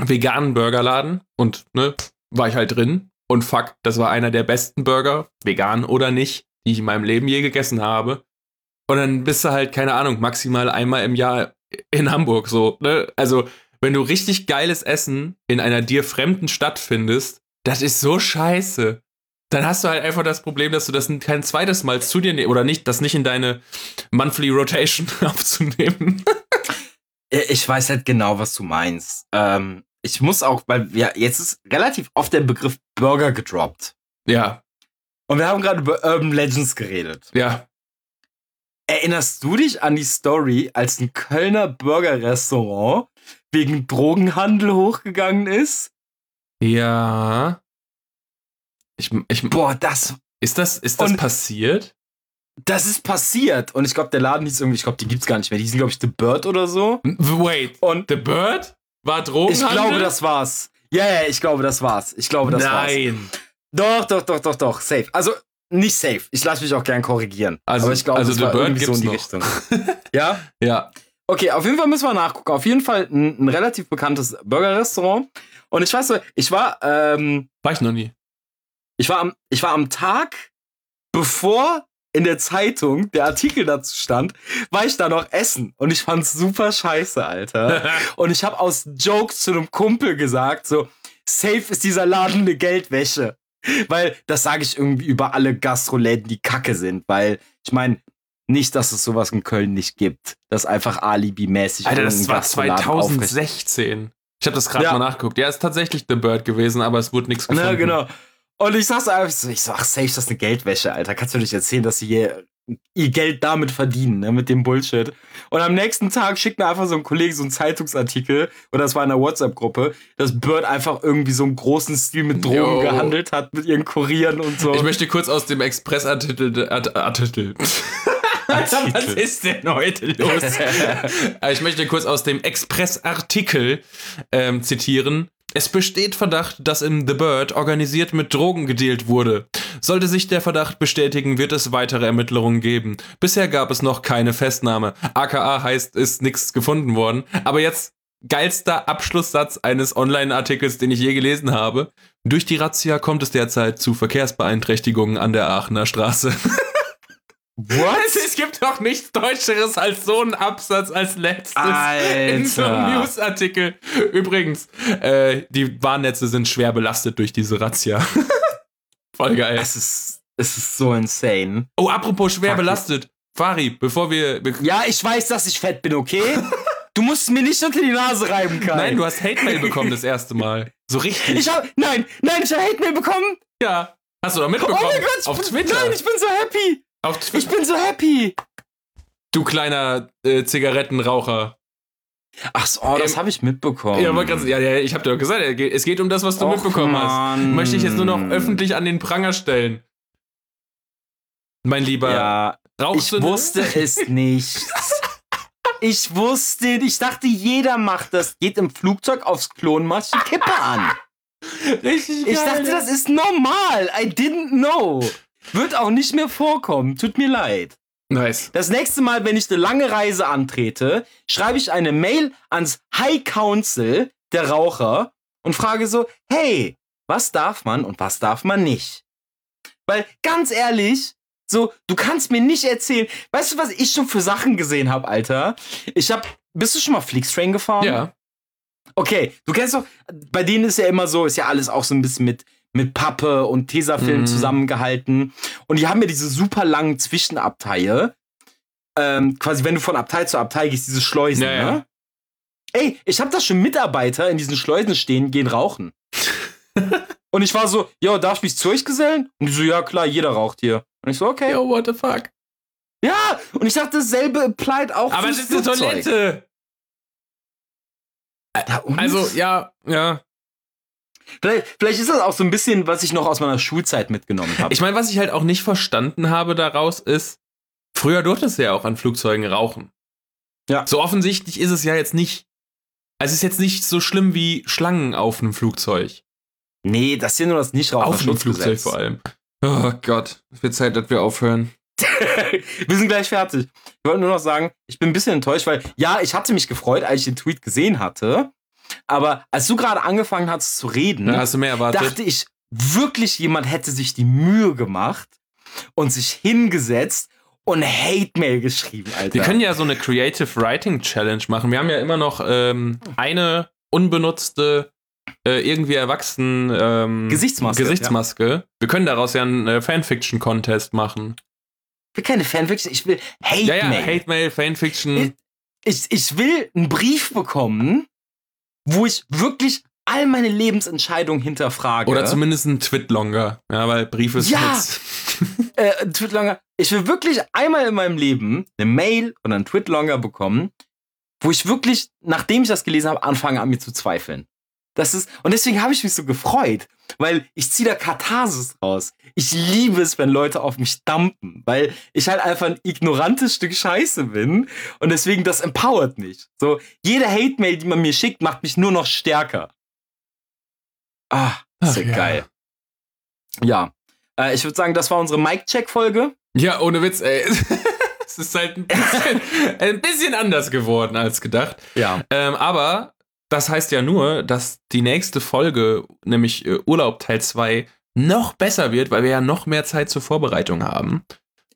B: veganen Burgerladen und, ne, war ich halt drin und fuck, das war einer der besten Burger, vegan oder nicht, die ich in meinem Leben je gegessen habe. Und dann bist du halt, keine Ahnung, maximal einmal im Jahr in Hamburg so, ne? Also, wenn du richtig geiles Essen in einer dir fremden Stadt findest, das ist so scheiße dann hast du halt einfach das Problem, dass du das kein zweites Mal zu dir nehmen oder nicht, das nicht in deine Monthly Rotation (laughs) aufzunehmen.
A: ich weiß halt genau, was du meinst. Ähm, ich muss auch, weil ja, jetzt ist relativ oft der Begriff Burger gedroppt.
B: Ja.
A: Und wir haben gerade über Urban Legends geredet.
B: Ja.
A: Erinnerst du dich an die Story, als ein Kölner Burgerrestaurant wegen Drogenhandel hochgegangen ist?
B: Ja. Ich, ich,
A: Boah, das.
B: Ist das, ist das passiert?
A: Das ist passiert. Und ich glaube, der Laden hieß irgendwie, ich glaube, die gibt's gar nicht mehr. Die hießen, glaube ich, The Bird oder so.
B: Wait. Und
A: The Bird? War Drogenhandel? Ich glaube, das war's. Ja, ja, ich glaube, das war's. Ich glaube, das
B: Nein.
A: war's. Nein. Doch, doch, doch, doch, doch. Safe. Also, nicht safe. Ich lasse mich auch gern korrigieren.
B: Also,
A: Aber ich glaube,
B: also
A: das war
B: Bird
A: irgendwie so in die
B: noch.
A: Richtung. (laughs) ja?
B: Ja.
A: Okay, auf jeden Fall müssen wir nachgucken. Auf jeden Fall ein, ein relativ bekanntes Burgerrestaurant. Und ich weiß ich war, ähm,
B: War ich noch nie.
A: Ich war am, ich war am Tag, bevor in der Zeitung der Artikel dazu stand, war ich da noch essen und ich fand's super scheiße, Alter. (laughs) und ich habe aus Jokes zu einem Kumpel gesagt, so safe ist dieser Laden eine Geldwäsche, weil das sage ich irgendwie über alle Gastroläden, die Kacke sind, weil ich meine nicht, dass es sowas in Köln nicht gibt, das einfach Alibi-mäßig.
B: Alter, das war 2016. Ich habe das gerade ja. mal nachgeguckt. Ja, ist tatsächlich The Bird gewesen, aber es wurde nichts gefunden.
A: Ja, genau. Und ich sag's einfach so, ich so, ach, safe, das ist eine Geldwäsche, Alter. Kannst du nicht erzählen, dass sie hier ihr Geld damit verdienen, ne, mit dem Bullshit. Und am nächsten Tag schickt mir einfach so ein Kollege so einen Zeitungsartikel, oder das war in einer WhatsApp-Gruppe, dass Bird einfach irgendwie so einen großen Stil mit Drogen Yo. gehandelt hat, mit ihren Kurieren und so.
B: Ich möchte kurz aus dem Express-Artikel, Artikel. (laughs) Was ist denn heute los? (laughs) ich möchte kurz aus dem Express-Artikel ähm, zitieren. Es besteht Verdacht, dass im The Bird organisiert mit Drogen gedealt wurde. Sollte sich der Verdacht bestätigen, wird es weitere Ermittlungen geben. Bisher gab es noch keine Festnahme. AKA heißt, ist nichts gefunden worden. Aber jetzt geilster Abschlusssatz eines Online-Artikels, den ich je gelesen habe. Durch die Razzia kommt es derzeit zu Verkehrsbeeinträchtigungen an der Aachener Straße. (laughs)
A: What?
B: Es gibt (laughs) doch nichts Deutscheres als so einen Absatz als letztes
A: Alter.
B: in so einem Newsartikel. Übrigens, äh, die Bahnnetze sind schwer belastet durch diese Razzia. (laughs) Voll geil.
A: Es ist, es ist so insane.
B: Oh, apropos schwer
A: Fuck.
B: belastet. Fari, bevor wir.
A: Ja, ich weiß, dass ich fett bin, okay? Du musst mir nicht unter die Nase reiben, Kai.
B: Nein, du hast Hate-Mail bekommen das erste Mal. So richtig.
A: Ich hab, nein, nein, ich habe Hate-Mail bekommen.
B: ja. Hast du doch
A: Oh
B: mitbekommen?
A: mein Gott,
B: Auf
A: bin,
B: Twitter.
A: nein, ich bin so happy.
B: Auf Twitter.
A: Ich bin so happy.
B: Du kleiner äh, Zigarettenraucher.
A: Ach so, oh, das
B: Ähm,
A: habe ich mitbekommen.
B: Ja, aber ganz, ja, ja, ich habe dir doch gesagt, es geht um das, was du
A: Och,
B: mitbekommen hast.
A: Mann.
B: Möchte ich jetzt nur noch öffentlich an den Pranger stellen. Mein Lieber,
A: Ja,
B: rauchst
A: ich wusste es (laughs) nicht. Ich wusste, ich dachte, jeder macht das. Geht im Flugzeug aufs Klo und macht die Kippe an.
B: Richtig
A: Ich dachte, das ist normal. I didn't know. Wird auch nicht mehr vorkommen. Tut mir leid.
B: Nice.
A: Das nächste Mal, wenn ich eine lange Reise antrete, schreibe ich eine Mail ans High Council der Raucher und frage so, hey, was darf man und was darf man nicht? Weil ganz ehrlich, so, du kannst mir nicht erzählen, weißt du, was ich schon für Sachen gesehen habe, Alter? Ich hab, bist du schon mal Flixtrain gefahren?
B: Ja.
A: Okay, du kennst doch, bei denen ist ja immer so, ist ja alles auch so ein bisschen mit, mit Pappe und Tesafilm
B: Mhm.
A: zusammengehalten. Und die haben ja diese super langen Zwischenabteile. Ähm, quasi, wenn du von Abteil zu Abteil gehst, diese Schleusen,
B: Ja, ja.
A: ne? Ey, ich habe da schon Mitarbeiter in diesen Schleusen stehen, gehen rauchen. (laughs) und ich war so, ja, darf ich mich zu euch gesellen? Und die so, ja, klar, jeder raucht hier. Und ich so, okay.
B: Yo, what the fuck?
A: Ja, und ich dachte, dasselbe applied auch
B: Aber es ist eine. Toilette.
A: Und?
B: Also, ja, ja.
A: Vielleicht, vielleicht ist das auch so ein bisschen, was ich noch aus meiner Schulzeit mitgenommen habe.
B: Ich meine, was ich halt auch nicht verstanden habe daraus ist, früher durftest du ja auch an Flugzeugen rauchen.
A: Ja.
B: So offensichtlich ist es ja jetzt nicht. Also es ist jetzt nicht so schlimm wie Schlangen auf einem Flugzeug.
A: Nee, das ja nur das
B: Auf einem Flugzeug vor allem. Oh Gott, es wird Zeit, dass wir aufhören. (laughs)
A: wir sind gleich fertig. Ich wollte nur noch sagen, ich bin ein bisschen enttäuscht, weil ja, ich hatte mich gefreut, als ich den Tweet gesehen hatte. Aber als du gerade angefangen hast zu reden,
B: Da hast du mehr erwartet.
A: dachte ich wirklich, jemand hätte sich die Mühe gemacht und sich hingesetzt und Hate-Mail geschrieben, Alter.
B: wir können ja so eine Creative Writing Challenge machen. Wir haben ja immer noch ähm, eine unbenutzte, äh, irgendwie erwachsen ähm,
A: Gesichtsmaske,
B: Gesichtsmaske. Wir können daraus ja einen äh, Fanfiction-Contest machen.
A: ich will keine Fanfiction, ich will
B: Ja, ja,
A: Hate-Mail.
B: Hate Mail, Fanfiction.
A: ich, ich will einen Brief bekommen, wo ich wirklich all meine Lebensentscheidungen hinterfrage.
B: Oder zumindest ein Twitlonger. Ja, weil Brief ist
A: Ja.
B: jetzt. (laughs)
A: äh, ein Twitlonger. Ich will wirklich einmal in meinem Leben eine Mail oder einen Twitlonger bekommen, wo ich wirklich, nachdem ich das gelesen habe, anfange an mir zu zweifeln. Das ist, und deswegen habe ich mich so gefreut, weil ich ziehe da Katharsis raus. Ich liebe es, wenn Leute auf mich dampen, weil ich halt einfach ein ignorantes Stück Scheiße bin und deswegen das empowert mich. So, jede Hate-Mail, die man mir schickt, macht mich nur noch stärker. Ah,
B: Ach
A: so
B: ja.
A: geil. Ja, äh, ich würde sagen, das war unsere Mic-Check-Folge.
B: Ja, ohne Witz, ey. (laughs) es ist halt ein bisschen, (laughs) ein bisschen anders geworden als gedacht.
A: Ja.
B: Ähm, aber das heißt ja nur, dass die nächste Folge, nämlich äh, Urlaub Teil 2, noch besser wird, weil wir ja noch mehr Zeit zur Vorbereitung haben.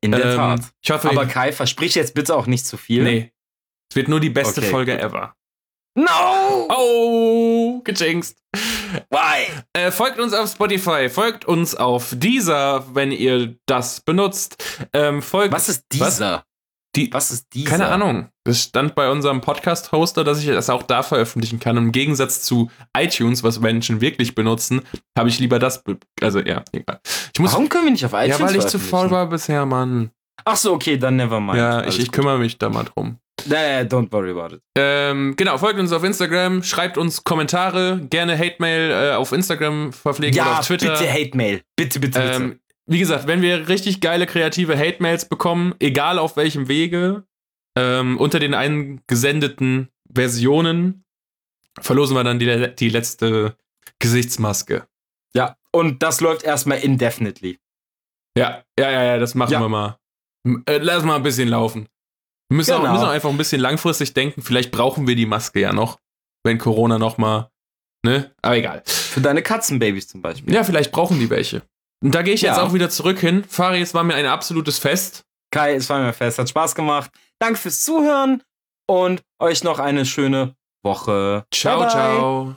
A: In der
B: Ähm,
A: Tat.
B: Ich hoffe,
A: Aber Kai, versprich jetzt bitte auch nicht zu viel.
B: nee. Es wird nur die beste
A: Okay,
B: Folge ever.
A: No!
B: Oh, gejinxt.
A: Why?
B: Äh, folgt uns auf Spotify, folgt uns auf Deezer, wenn ihr das benutzt. Ähm, folgt,
A: Was ist dieser?
B: Die-
A: Was ist dieser?
B: Keine Ahnung. Es stand bei unserem Podcast-Hoster, dass ich das auch da veröffentlichen kann. Im Gegensatz zu iTunes, was Menschen wirklich benutzen, habe ich lieber das. Also, ja, egal. Ich muss.
A: Warum können wir nicht auf iTunes
B: ja, weil ich zu faul war bisher, Mann.
A: Ach so, okay, dann never mind.
B: ja, ich, ich kümmere mich da mal drum.
A: Nee, don't worry about it.
B: Ähm, genau, folgt uns auf Instagram, schreibt uns Kommentare, gerne Hate-Mail äh, auf Instagram verpflegen oder
A: Ja,
B: auf Twitter.
A: bitte Hate-Mail. Bitte, bitte, bitte.
B: Ähm, wie gesagt, wenn wir richtig geile kreative Hate-Mails bekommen, egal auf welchem Wege, ähm, unter den eingesendeten Versionen verlosen wir dann die, die letzte Gesichtsmaske.
A: Ja, und das läuft erstmal indefinitely.
B: Ja, ja, ja, ja, das machen
A: Ja.
B: wir mal. Äh, lass mal ein bisschen laufen. Wir müssen, auch,
A: Genau.
B: müssen auch einfach ein bisschen langfristig denken. Vielleicht brauchen wir die Maske ja noch, wenn Corona noch mal, ne? Aber egal.
A: Für deine Katzenbabys zum Beispiel.
B: Ja, vielleicht brauchen die welche. Und da gehe ich jetzt
A: Ja.
B: auch wieder zurück hin. Fari, es war mir ein absolutes Fest.
A: Kai, es war mir fest, hat Spaß gemacht. Danke fürs Zuhören und euch noch eine schöne Woche.
B: Ciao,
A: Bye, bye.
B: ciao.